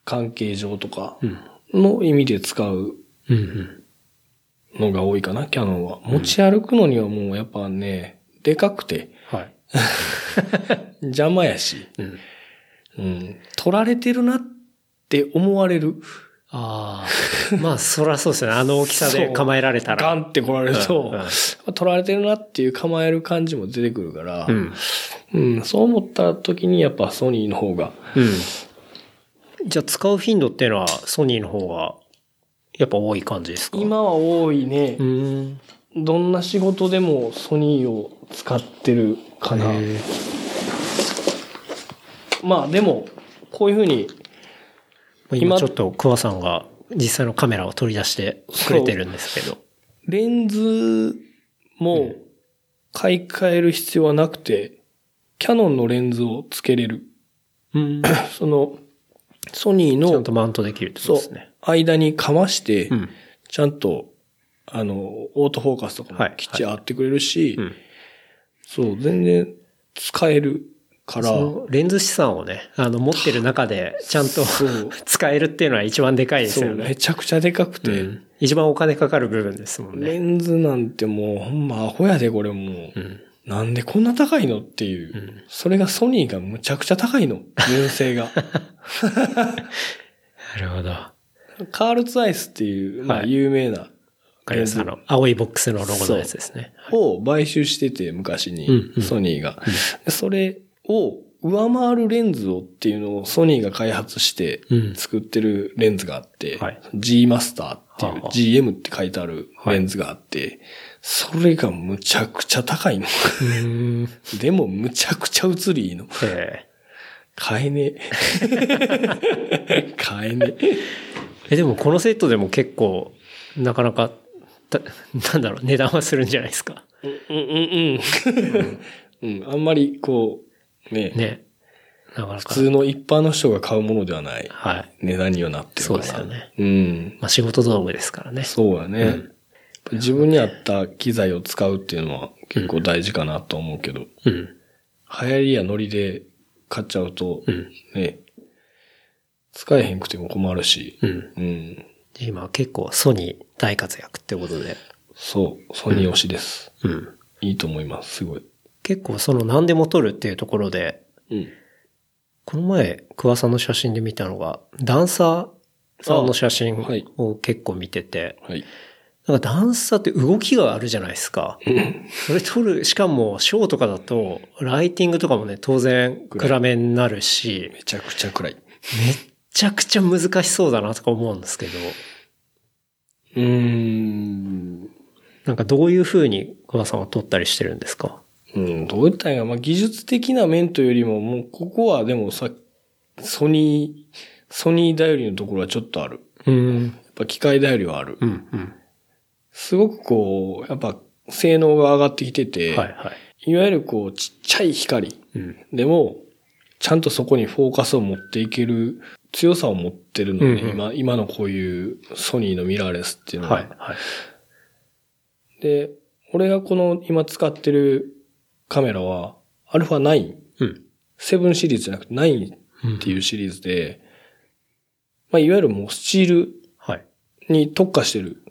関係上とかうん。の意味で使ううんうん。のが多いかな、キャノンは。持ち歩くのにはもうやっぱね、でかくてはい。邪魔やし、うん。うん、取られてるなって思われる。ああ。まあ、そらそうですね。あの大きさで構えられたら。ガンって来られると、うんうん取られてるなっていう構える感じも出てくるから、うん。うん、そう思った時にやっぱソニーの方が、うん。じゃあ、使う頻度っていうのは、ソニーの方が、やっぱ多い感じですか？今は多いねう。ん。どんな仕事でもソニーを使ってるかな。へまあでも、こういうふうに、今今ちょっと桑さんが実際のカメラを取り出してくれてるんですけど。レンズも買い替える必要はなくて、キャノンのレンズをつけれる。うん。その、ソニーのちゃんと、マウントできるってことですね。、間にかまして、うん。ちゃんと、あの、オートフォーカスとかはいもきっちり合ってくれるし、うん。そう、全然使えるから、そのレンズ資産をね、あの、持ってる中で、ちゃんと 使えるっていうのは一番でかいですよね。めちゃくちゃでかくて、うん一番お金かかる部分ですもんね。レンズなんてもう、ほんまアホやで、これもう。うん。なんでこんな高いのっていう、んそれがソニーがむちゃくちゃ高いの。純正が。なるほど。わカールツアイスっていう、まあはい有名なかります。あの、青いボックスのロゴのやつですね。を買収してて、昔に、ソニーが、でそれを上回るレンズをっていうのをソニーが開発してうん作ってるレンズがあって、はい G マスターっていう、はあはあ GM って書いてあるレンズがあって、それがむちゃくちゃ高いの。うん。でもむちゃくちゃ映りいいの。え買えねえ。買えねえ。え、でもこのセットでも結構、なかなか、たなんだろう、値段はするんじゃないですか。うんうんうん。うん、あんまりこう、ね、ね。なかなか。普通の一般の人が買うものではないはい。値段にはなってるから。そうですよね。うん。まあ仕事道具ですからね。そうだね。うん自分に合った機材を使うっていうのは結構大事かなと思うけど、うん。流行りやノリで買っちゃうと、うん。ね、使えへんくても困るし、うん。うん。今結構ソニー大活躍ってことで。そう、ソニー推しです。うん。いいと思います、すごい。結構その何でも撮るっていうところで、うん。この前、桑さんの写真で見たのが、ダンサーさんの写真を結構見てて、はい。なんかダンサーって動きがあるじゃないですか。それ撮る、しかもショーとかだと、ライティングとかもね、当然暗めになるし、めちゃくちゃ暗い。めっちゃくちゃ難しそうだなとか思うんですけど、うーん。なんかどういう風に桑さんは撮ったりしてるんですか？うん、どういったんや、まあ、技術的な面というよりも、もう、ここはでもさ、ソニー、ソニー頼りのところはちょっとある。うん。やっぱ機械頼りはある。うん、うん。すごくこう、やっぱ、性能が上がってきてて、はい、はい。いわゆるこう、ちっちゃい光うん。でも、ちゃんとそこにフォーカスを持っていける強さを持ってるのね、うんうん今、今のこういうソニーのミラーレスっていうのは。はい、はい。で、俺がこの今使ってるカメラは、アルファ9、うん。7シリーズじゃなくて9っていうシリーズで、まあ、いわゆるもうスチールはい。に特化してる、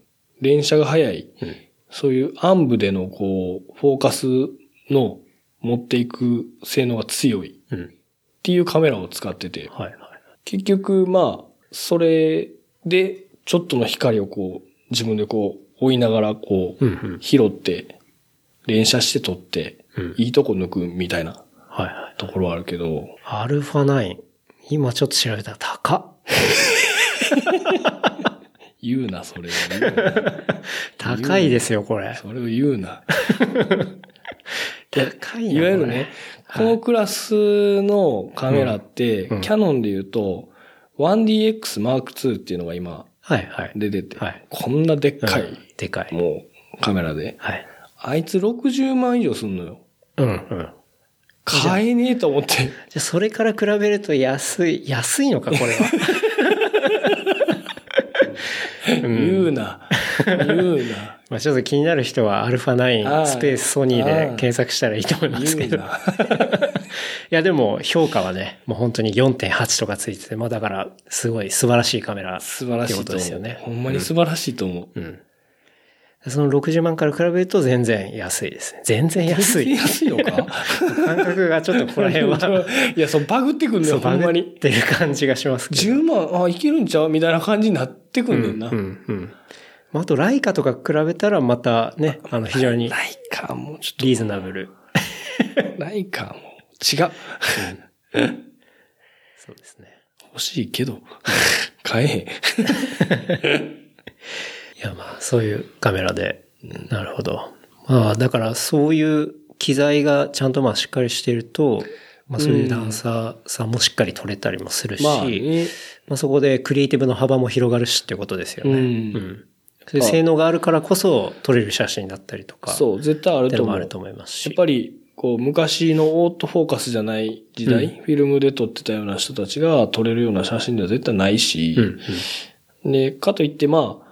連射が速い、うん。そういう暗部でのこう、フォーカスの持っていく性能が強いうん。っていうカメラを使ってて、はい、はい。結局まあ、それでちょっとの光をこう、自分でこう、追いながらこう。拾って、連射して撮って、うんいいとこ抜くみたいなはい、はい。ところはあるけど、アルファ9。今ちょっと調べたら高っ。言うな、それ。高いですよ、これ。それを言うな。高いないわゆるね、このクラスのカメラって、キャノンで言うと、1DX Mark II っていうのが今はい、はい。出てて、はいこんなでっかい、うんでかい。もうカメラで、はい。あいつ60万以上すんのよ。うん、うん。買えねえと思って。じゃあ、それから比べると安い、安いのか、これは。言うな。言うな。まあちょっと気になる人は、アルファあ9ースペースソニーで検索したらいいと思いますけど。い。や、でも評価はね、もう本当に4.8とかついてて、まあだから、すごい素晴らしいカメラ。素晴らしいってことと思う。ですよねほんまに素晴らしいと思う。うん。その60万から比べると全然安いですね。全然安い。安いのか？感覚がちょっとここら辺は、いや、そう、バグってくんねそう、よ、ほんまバグっに。てる感じがしますけど。10万、あ、いけるんちゃうみたいな感じになってくんねんな。うん、うん。まああと、ライカとか比べたらまたね、あの、非常にライカもうちょリーズナブル。っと、ライカも違う。そうですね。欲しいけど、買えへん。いや、まあ、そういうカメラで。なるほど。まあ、だから、そういう機材がちゃんとまあ、しっかりしてると、まあ、そういうダンサーさんもしっかり撮れたりもするし、まあね。まあ、そこでクリエイティブの幅も広がるしってことですよね。うんうんそういう性能があるからこそ撮れる写真だったりとか。そう、絶対あると思う。あると思いますし。やっぱり、こう、昔のオートフォーカスじゃない時代、フィルムで撮ってたような人たちが撮れるような写真では絶対ないし、うんうんで、かといってまあ、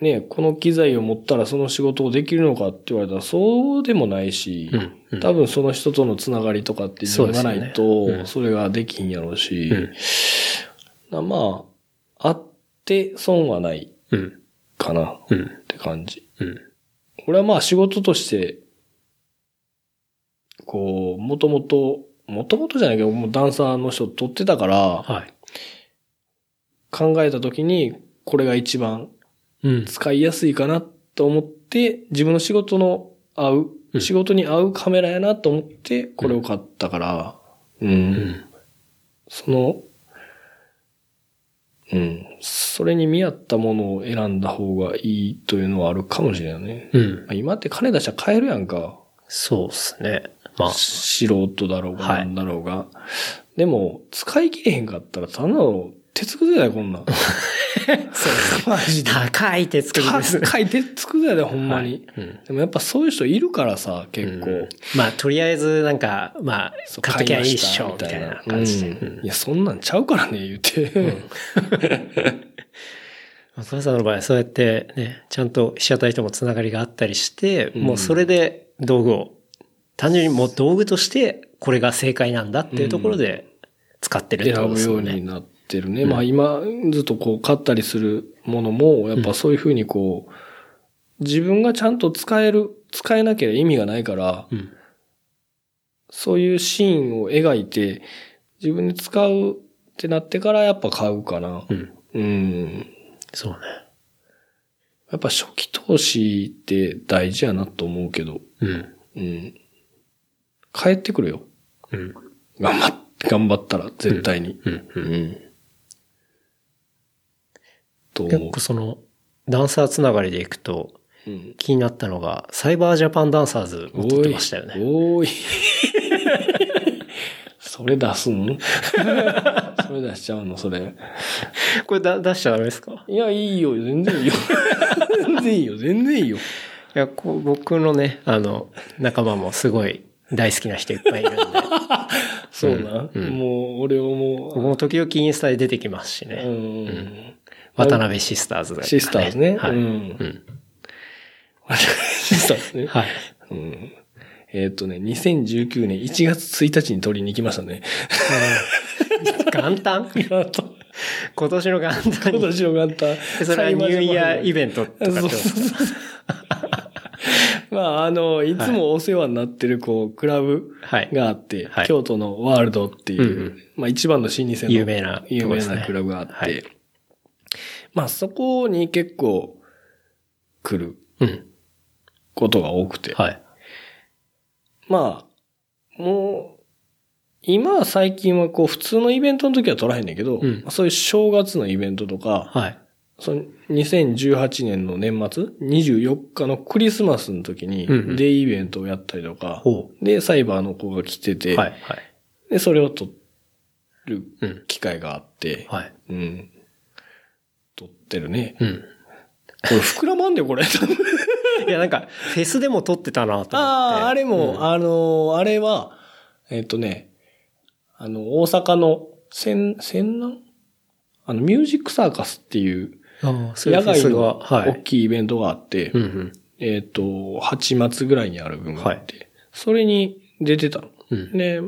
ね、この機材を持ったらその仕事をできるのかって言われたらそうでもないし、うんうん多分その人とのつながりとかっていうのがないと、それができんやろうし、うんなまあ、あって損はないうん。かなっうん。て感じ。うん。これはまあ仕事として、こう、もともと、もともとじゃないけど、もうダンサーの人撮ってたから、はい。考えた時に、これが一番うん。使いやすいかなと思って、自分の仕事の合う、うん仕事に合うカメラやなと思って、これを買ったから、うん。うん。その、うん。それに見合ったものを選んだ方がいいというのはあるかもしれないね。うん。まあ今って金出したら買えるやんか。そうですね。まあ、素人だろうが、はいなんだろうが。でも、使い切れへんかったら、ただの鉄くずやで、こんなん。そうマジで。高い鉄くずです。高い鉄くずやで、ほんまに。うんでもやっぱそういう人いるからさ、結構。うんまあ、とりあえず、なんか、まあ買っときゃいいっしょ、みたいなみ感じで。うんいや、そんなんちゃうからね、言うて。お母さん の場合はそうやってね、ちゃんと被写体ともつながりがあったりして、もうそれで道具を、単純にもう道具としてこれが正解なんだっていうところで使ってるってこと選ぶよですよね。うになってるね。まあ今、ずっとこう買ったりするものも、やっぱそういうふうにこう、自分がちゃんと使える、使えなきゃ意味がないから、うんそういうシーンを描いて、自分で使うってなってからやっぱ買うかな。うん。うん。そうね。やっぱ初期投資って大事やなと思うけど、うん。うん。帰ってくるよ。うん。頑張っ、頑張ったら、絶対に。うん。う。うんん。と思う結構。その、ダンサーつながりでいくと、うん気になったのが、サイバージャパンダンサーズも撮ってましたよね。おーい。それ出すん？それ出しちゃうのそれ。これだ出しちゃダメですか？いや、いいよ。全然いいよ。全然いいよ。全然いいよ。いや、こう僕のね、あの、仲間もすごい大好きな人いっぱいいるんで、そうな。うんもう、俺をも僕も時々インスタで出てきますしう、ね。うん。渡辺シスターズが、シスターズね。はい。ううんん。シスターズね。はい。うん。えっとね、2019年1月1日に取りに行きましたね。元旦？今年の元旦今に。年の元旦。それはニューイヤーイベントとか まあ、あの、いつもお世話になってる、こう、クラブはい。があって、はい京都のワールドっていう、うんうんまあ一番の老舗の有名な有名なクラブがあって、はいまあそこに結構来るうん。ことが多くて、はい。まあ、もう、今は最近はこう普通のイベントの時は撮らへんねんけど、うんそういう正月のイベントとか、はい。その2018年の年末 ?24 日のクリスマスの時にうんうんデイイベントをやったりとか、ほで、サイバーの子が来てて、う。はい。はい。で、それを撮るうん。機会があって、はい。うん。撮ってるね。うん。これ膨らまんでこれ。いや、なんか、フェスでも撮ってたなと思って。ああ、あれも、うんあの、あれは、えっ、とね、あの、大阪の、千、千南？あの、ミュージックサーカスっていう、あ野外のはい。大きいイベントがあって、うんうん。えっ、と、8月ぐらいにある分があって、それに出てたの。うん。で、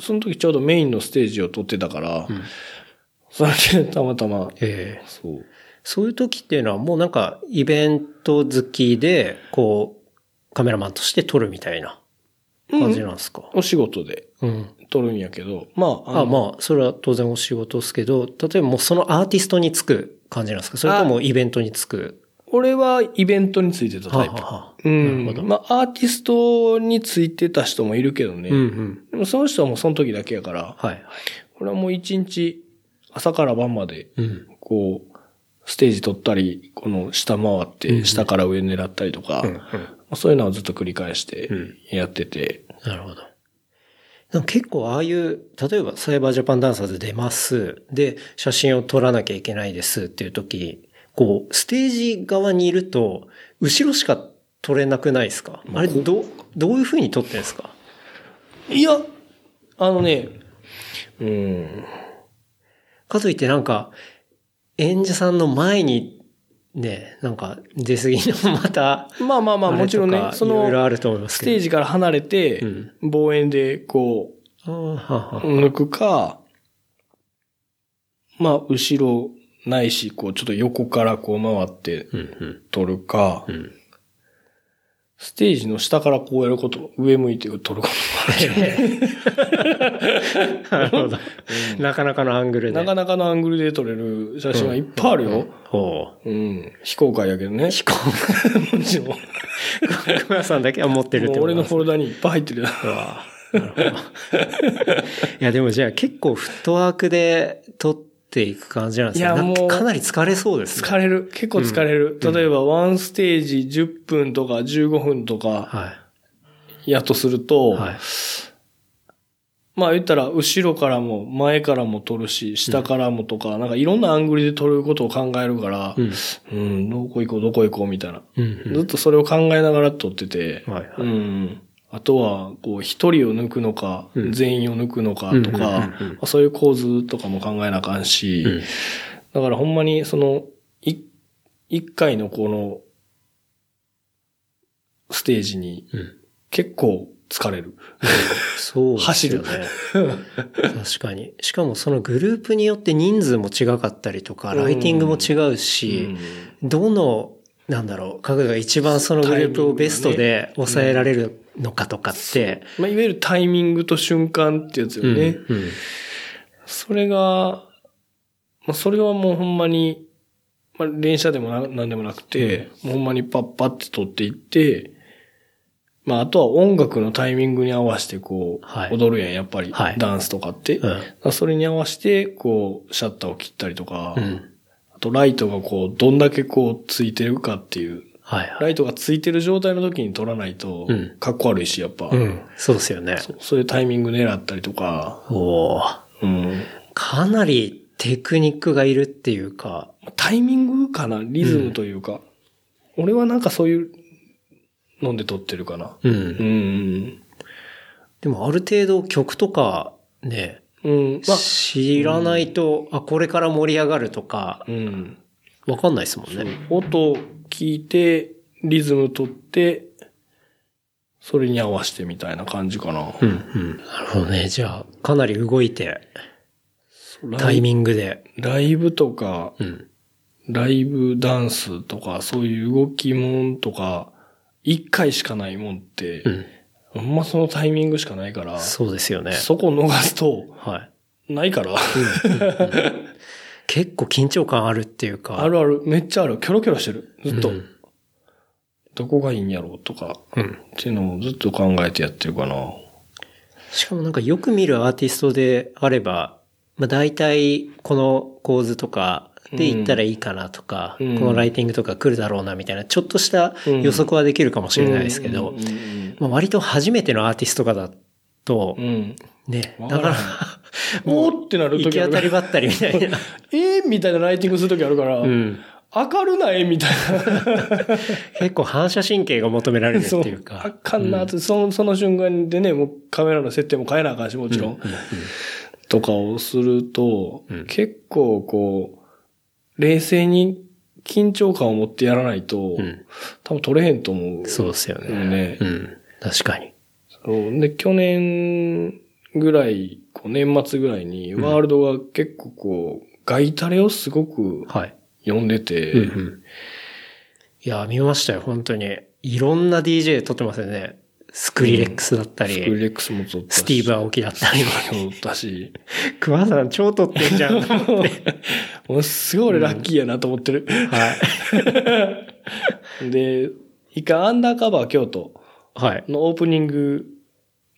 その時ちょうどメインのステージを撮ってたから、うんそれでたまたま、ええそう。そういう時っていうのはもうなんか、イベント好きで、こう、カメラマンとして撮るみたいな感じなんですか、お仕事でうん、撮るんやけど、まあ、あまあ、それは当然お仕事ですけど、例えばもうそのアーティストにつく感じなんですか？それともイベントにつく？俺はイベントについてたタイプ。はあはあうん。まあ、アーティストについてた人もいるけどね。うんうん。でもその人はもうその時だけやから、はい。俺はもう一日、朝から晩まで、うん。こう、ステージ撮ったり、この下回っうんうて、ん。下から上狙ったりとか、そういうのをずっと繰り返してうん。やってて、なるほど。でも結構ああいう、例えばサイバージャパンダンサーズ出ます。で、写真を撮らなきゃいけないですっていう時、こう、ステージ側にいると、後ろしか撮れなくないですか？あれ、どう、どういう風に撮ってんですか？いや、あのね、うん、かといってなんか、演者さんの前に、ね、なんか出過ぎのまた、まあまあまあ、もちろんね、その、あると思いますス。テージから離れてうん、望遠でこう、抜くか、まあ、後ろないし、こう、ちょっと横からこう回ってうんうん撮るかう、ん。ステージの下からこうやること、上向いて撮ることもある。なるほど。なかなかのアングルで。なかなかのアングルで撮れる写真はいっぱいあるよ。ほう。うん。非公開やけどね。飛行。もちろん。も熊さんだけは持ってるってう俺のフォルルダにいっぱい入ってるよ。ダ。なるほどいや、でもじゃあ結構フットワークで撮っていく感じなんですね。いやもうかかなり疲れそうですね。疲れる。結構疲れる。うん例えば、ワンステージ10分とか15分とかはやとすると、い。はい。まあ言ったら、後ろからも前からも撮るし、下からもとか、なんかいろんなアングルで撮ることを考えるからう、ん。うん、どこ行こう、どこ行こうみたいな。うんうんずっとそれを考えながら撮ってて、はいはいうん。あとは、こう、一人を抜くのか、うん全員を抜くのかとかそういう構図とかも考えなあかんし、うんだからほんまに、その、い一回のこの、ステージにうん結構疲れる。そうですよね。確かに。しかもそのグループによって人数も違かったりとか、うんライティングも違うし、どの、なんだろう、角度が一番そのグループをベストで抑えられるのかとかって、まあ、いわゆるタイミングと瞬間ってやつよね。うんうん。それが、まあ、それはもうほんまに、まあ、連写でもななんでもなくて、もうほんまにパッパって撮っていって、まあ、あとは音楽のタイミングに合わせてこう、はい。踊るやん、やっぱり、はい。ダンスとかって。うん。それに合わせて、こう、シャッターを切ったりとか、うん。あとライトがこう、どんだけこう、ついてるかっていう、はいはい。ライトがついてる状態の時に撮らないとうん、かっこ悪いし、やっぱ、うん。そうですよね。そうそういうタイミング狙ったりとか、おーうん、かなりテクニックがいるっていうか、タイミングかなリズムというか。俺はなんかそういうので撮ってるかな。うん。うん。でもある程度曲とかね、うん。まあ、知らないと、あ、これから盛り上がるとか、うん。わかんないですもんね。音聞いて、リズム取って、それに合わせてみたいな感じかな。うん、うん。なるほどね。じゃあ、かなり動いて、タイミングで。ライブとか、うん。ライブダンスとか、そういう動きもんとか、一回しかないもんって、うん。ほんまそのタイミングしかないから、そうですよね。そこ逃すと、はい。ないから。結構緊張感あるっていうか。あるある、めっちゃある。キョロキョロしてる。ずっと。うんどこがいいんやろうとか、うん。っていうのをずっと考えてやってるかな。しかもなんかよく見るアーティストであれば、まあ大体この構図とかで言ったらいいかなとか、うん。このライティングとか来るだろうなみたいな、ちょっとした予測はできるかもしれないですけどうん、うん。うんまあ割と初めてのアーティストとかだとう、ん。ね、だから、おーってなる行き当たりばったりみたいな。えー？みたいなライティングする時あるから、うん。明るない？みたいな。結構反射神経が求められるっていうか。あかんなって、その、その瞬間でね、もうカメラの設定も変えなあかんし、もちろん。とかをすると、うん。結構こう、冷静に緊張感を持ってやらないと、うん。多分撮れへんと思う。そうですよね。ねうん。確かに。そうで、去年ぐらい、こう年末ぐらいに、ワールドが結構こう、ガイタレをすごくはい。読んでて、うんうん。いや、見ましたよ、本当に。いろんな DJ 撮ってますよね。スクリレックスだったり、スクリレックスも撮ったし。スティーブ・アオキだったり。撮ったし。クワさん超撮ってんじゃん。はもうすごい俺ラッキーやなと思ってる。い。で、一回アンダーカバー京都はい。のオープニング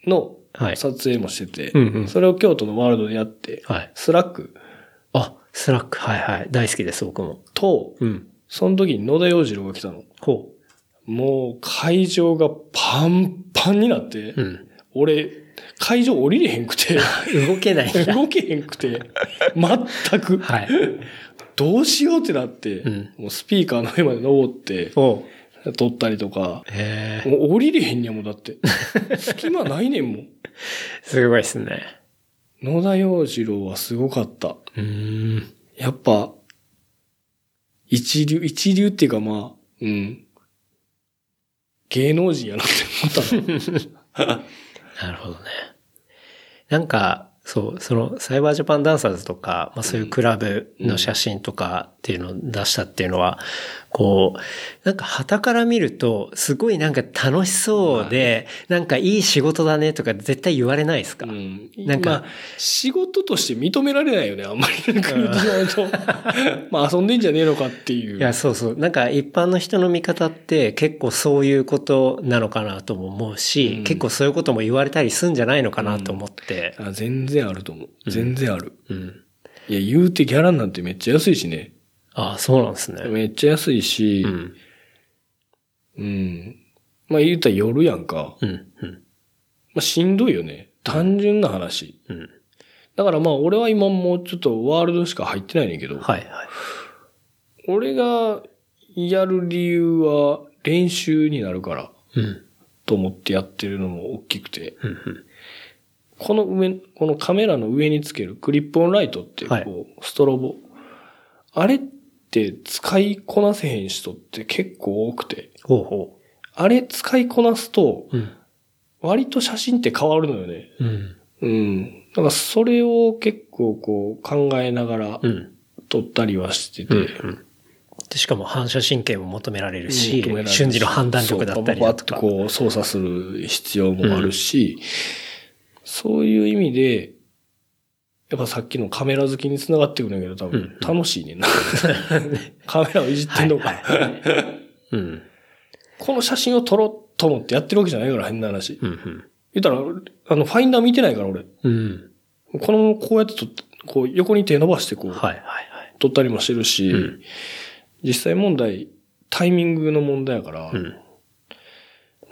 のはい撮影もしてて、うんうんそれを京都のワールドでやって、はい。スラックあ、スラック。はいはい。大好きです、僕も。と、うん。その時に野田洋次郎が来たの。ほもう会場がパンパンになって、う。うん。俺、会場降りれへんくて、動けない。動けへんくて、全く、はい。どうしようってなって、うんもうスピーカーの上まで登って、お撮ったりとか。もう降りれへんやもんだって。隙間ないねんもん。すごいっすね。野田洋次郎はすごかった。うーん。やっぱ、一流、一流っていうかまあ、うん。芸能人やなって思ったの。なるほどね。なんか、そう、その、サイバージャパンダンサーズとか、まあそういうクラブの写真とかっていうのを出したっていうのは、こう、なんか旗から見ると、すごいなんか楽しそうで、なんかいい仕事だねとか絶対言われないですか、うん。なんかまあ、仕事として認められないよね、あんまりなんか言ってしまうと。まあ遊んでんじゃねえのかっていう。いや、そうそう。なんか一般の人の見方って結構そういうことなのかなとも思うし、うん結構そういうことも言われたりすんじゃないのかなと思って。あ全然あると思う。全然ある。うん。いや、言うてギャラなんてめっちゃ安いしね。ああ、そうなんですね。めっちゃ安いし、うん。うん。まあ言うたら夜やんか。うん。うん。まあしんどいよね。単純な話。うん。だからまあ俺は今もうちょっとワールドしか入ってないねんけど、はいはい。俺がやる理由は練習になるからうん。と思ってやってるのも大きくて、うんうん。この上、このカメラの上につけるクリップオンライトっていう、はいこう、ストロボ。あれって使いこなせへん人って結構多くて、ほうほあれ使いこなすと、う。うん。割と写真って変わるのよね。うん。うん。だからそれを結構こう考えながらうん。撮ったりはしてて、うん。でしかも反射神経も求められるし瞬時の判断力だったりとか。バッとこう操作する必要もあるし、そういう意味で、やっぱさっきのカメラ好きに繋がってくるんだけど、多分楽しいねんな。カメラをいじってんのか。はいはいうん。この写真を撮ろうと思ってやってるわけじゃないから、変な話。うん。うん。言ったら、あの、ファインダー見てないから、俺。うん。この、こうやって撮って、こう、横に手伸ばしてこう、はいはいはい。撮ったりもしてるし、うん実際問題、タイミングの問題やから、うん。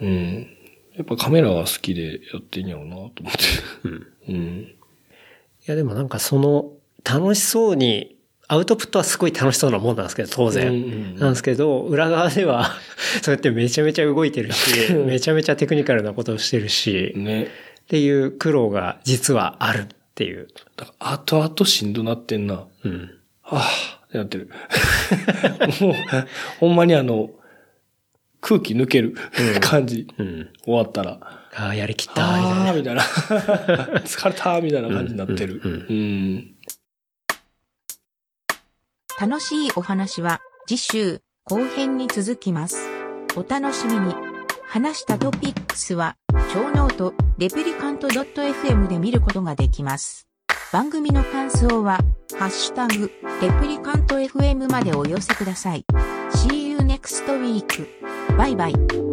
うん。やっぱカメラが好きでやってんやろうなと思って。うん。うん。いやでもなんかその、楽しそうに、アウトプットはすごい楽しそうなもんなんですけど、当然。うんうんなんですけど、裏側では、そうやってめちゃめちゃ動いてるし、めちゃめちゃテクニカルなことをしてるし、ね。っていう苦労が実はあるっていう。だから後々しんどなってんな。うん。はぁ、ってなってる。もう、ほんまにあの、空気抜ける 感じ。うん。終わったら。ああ、やりきった、みたいな。あーみたいな。疲れたみたいな感じになってる。楽しいお話は次週後編に続きます。お楽しみに。話したトピックスは、ショーノート、レプリカント .fm で見ることができます。番組の感想は、ハッシュタグ、レプリカント FM までお寄せください。See you next week. バイバイ。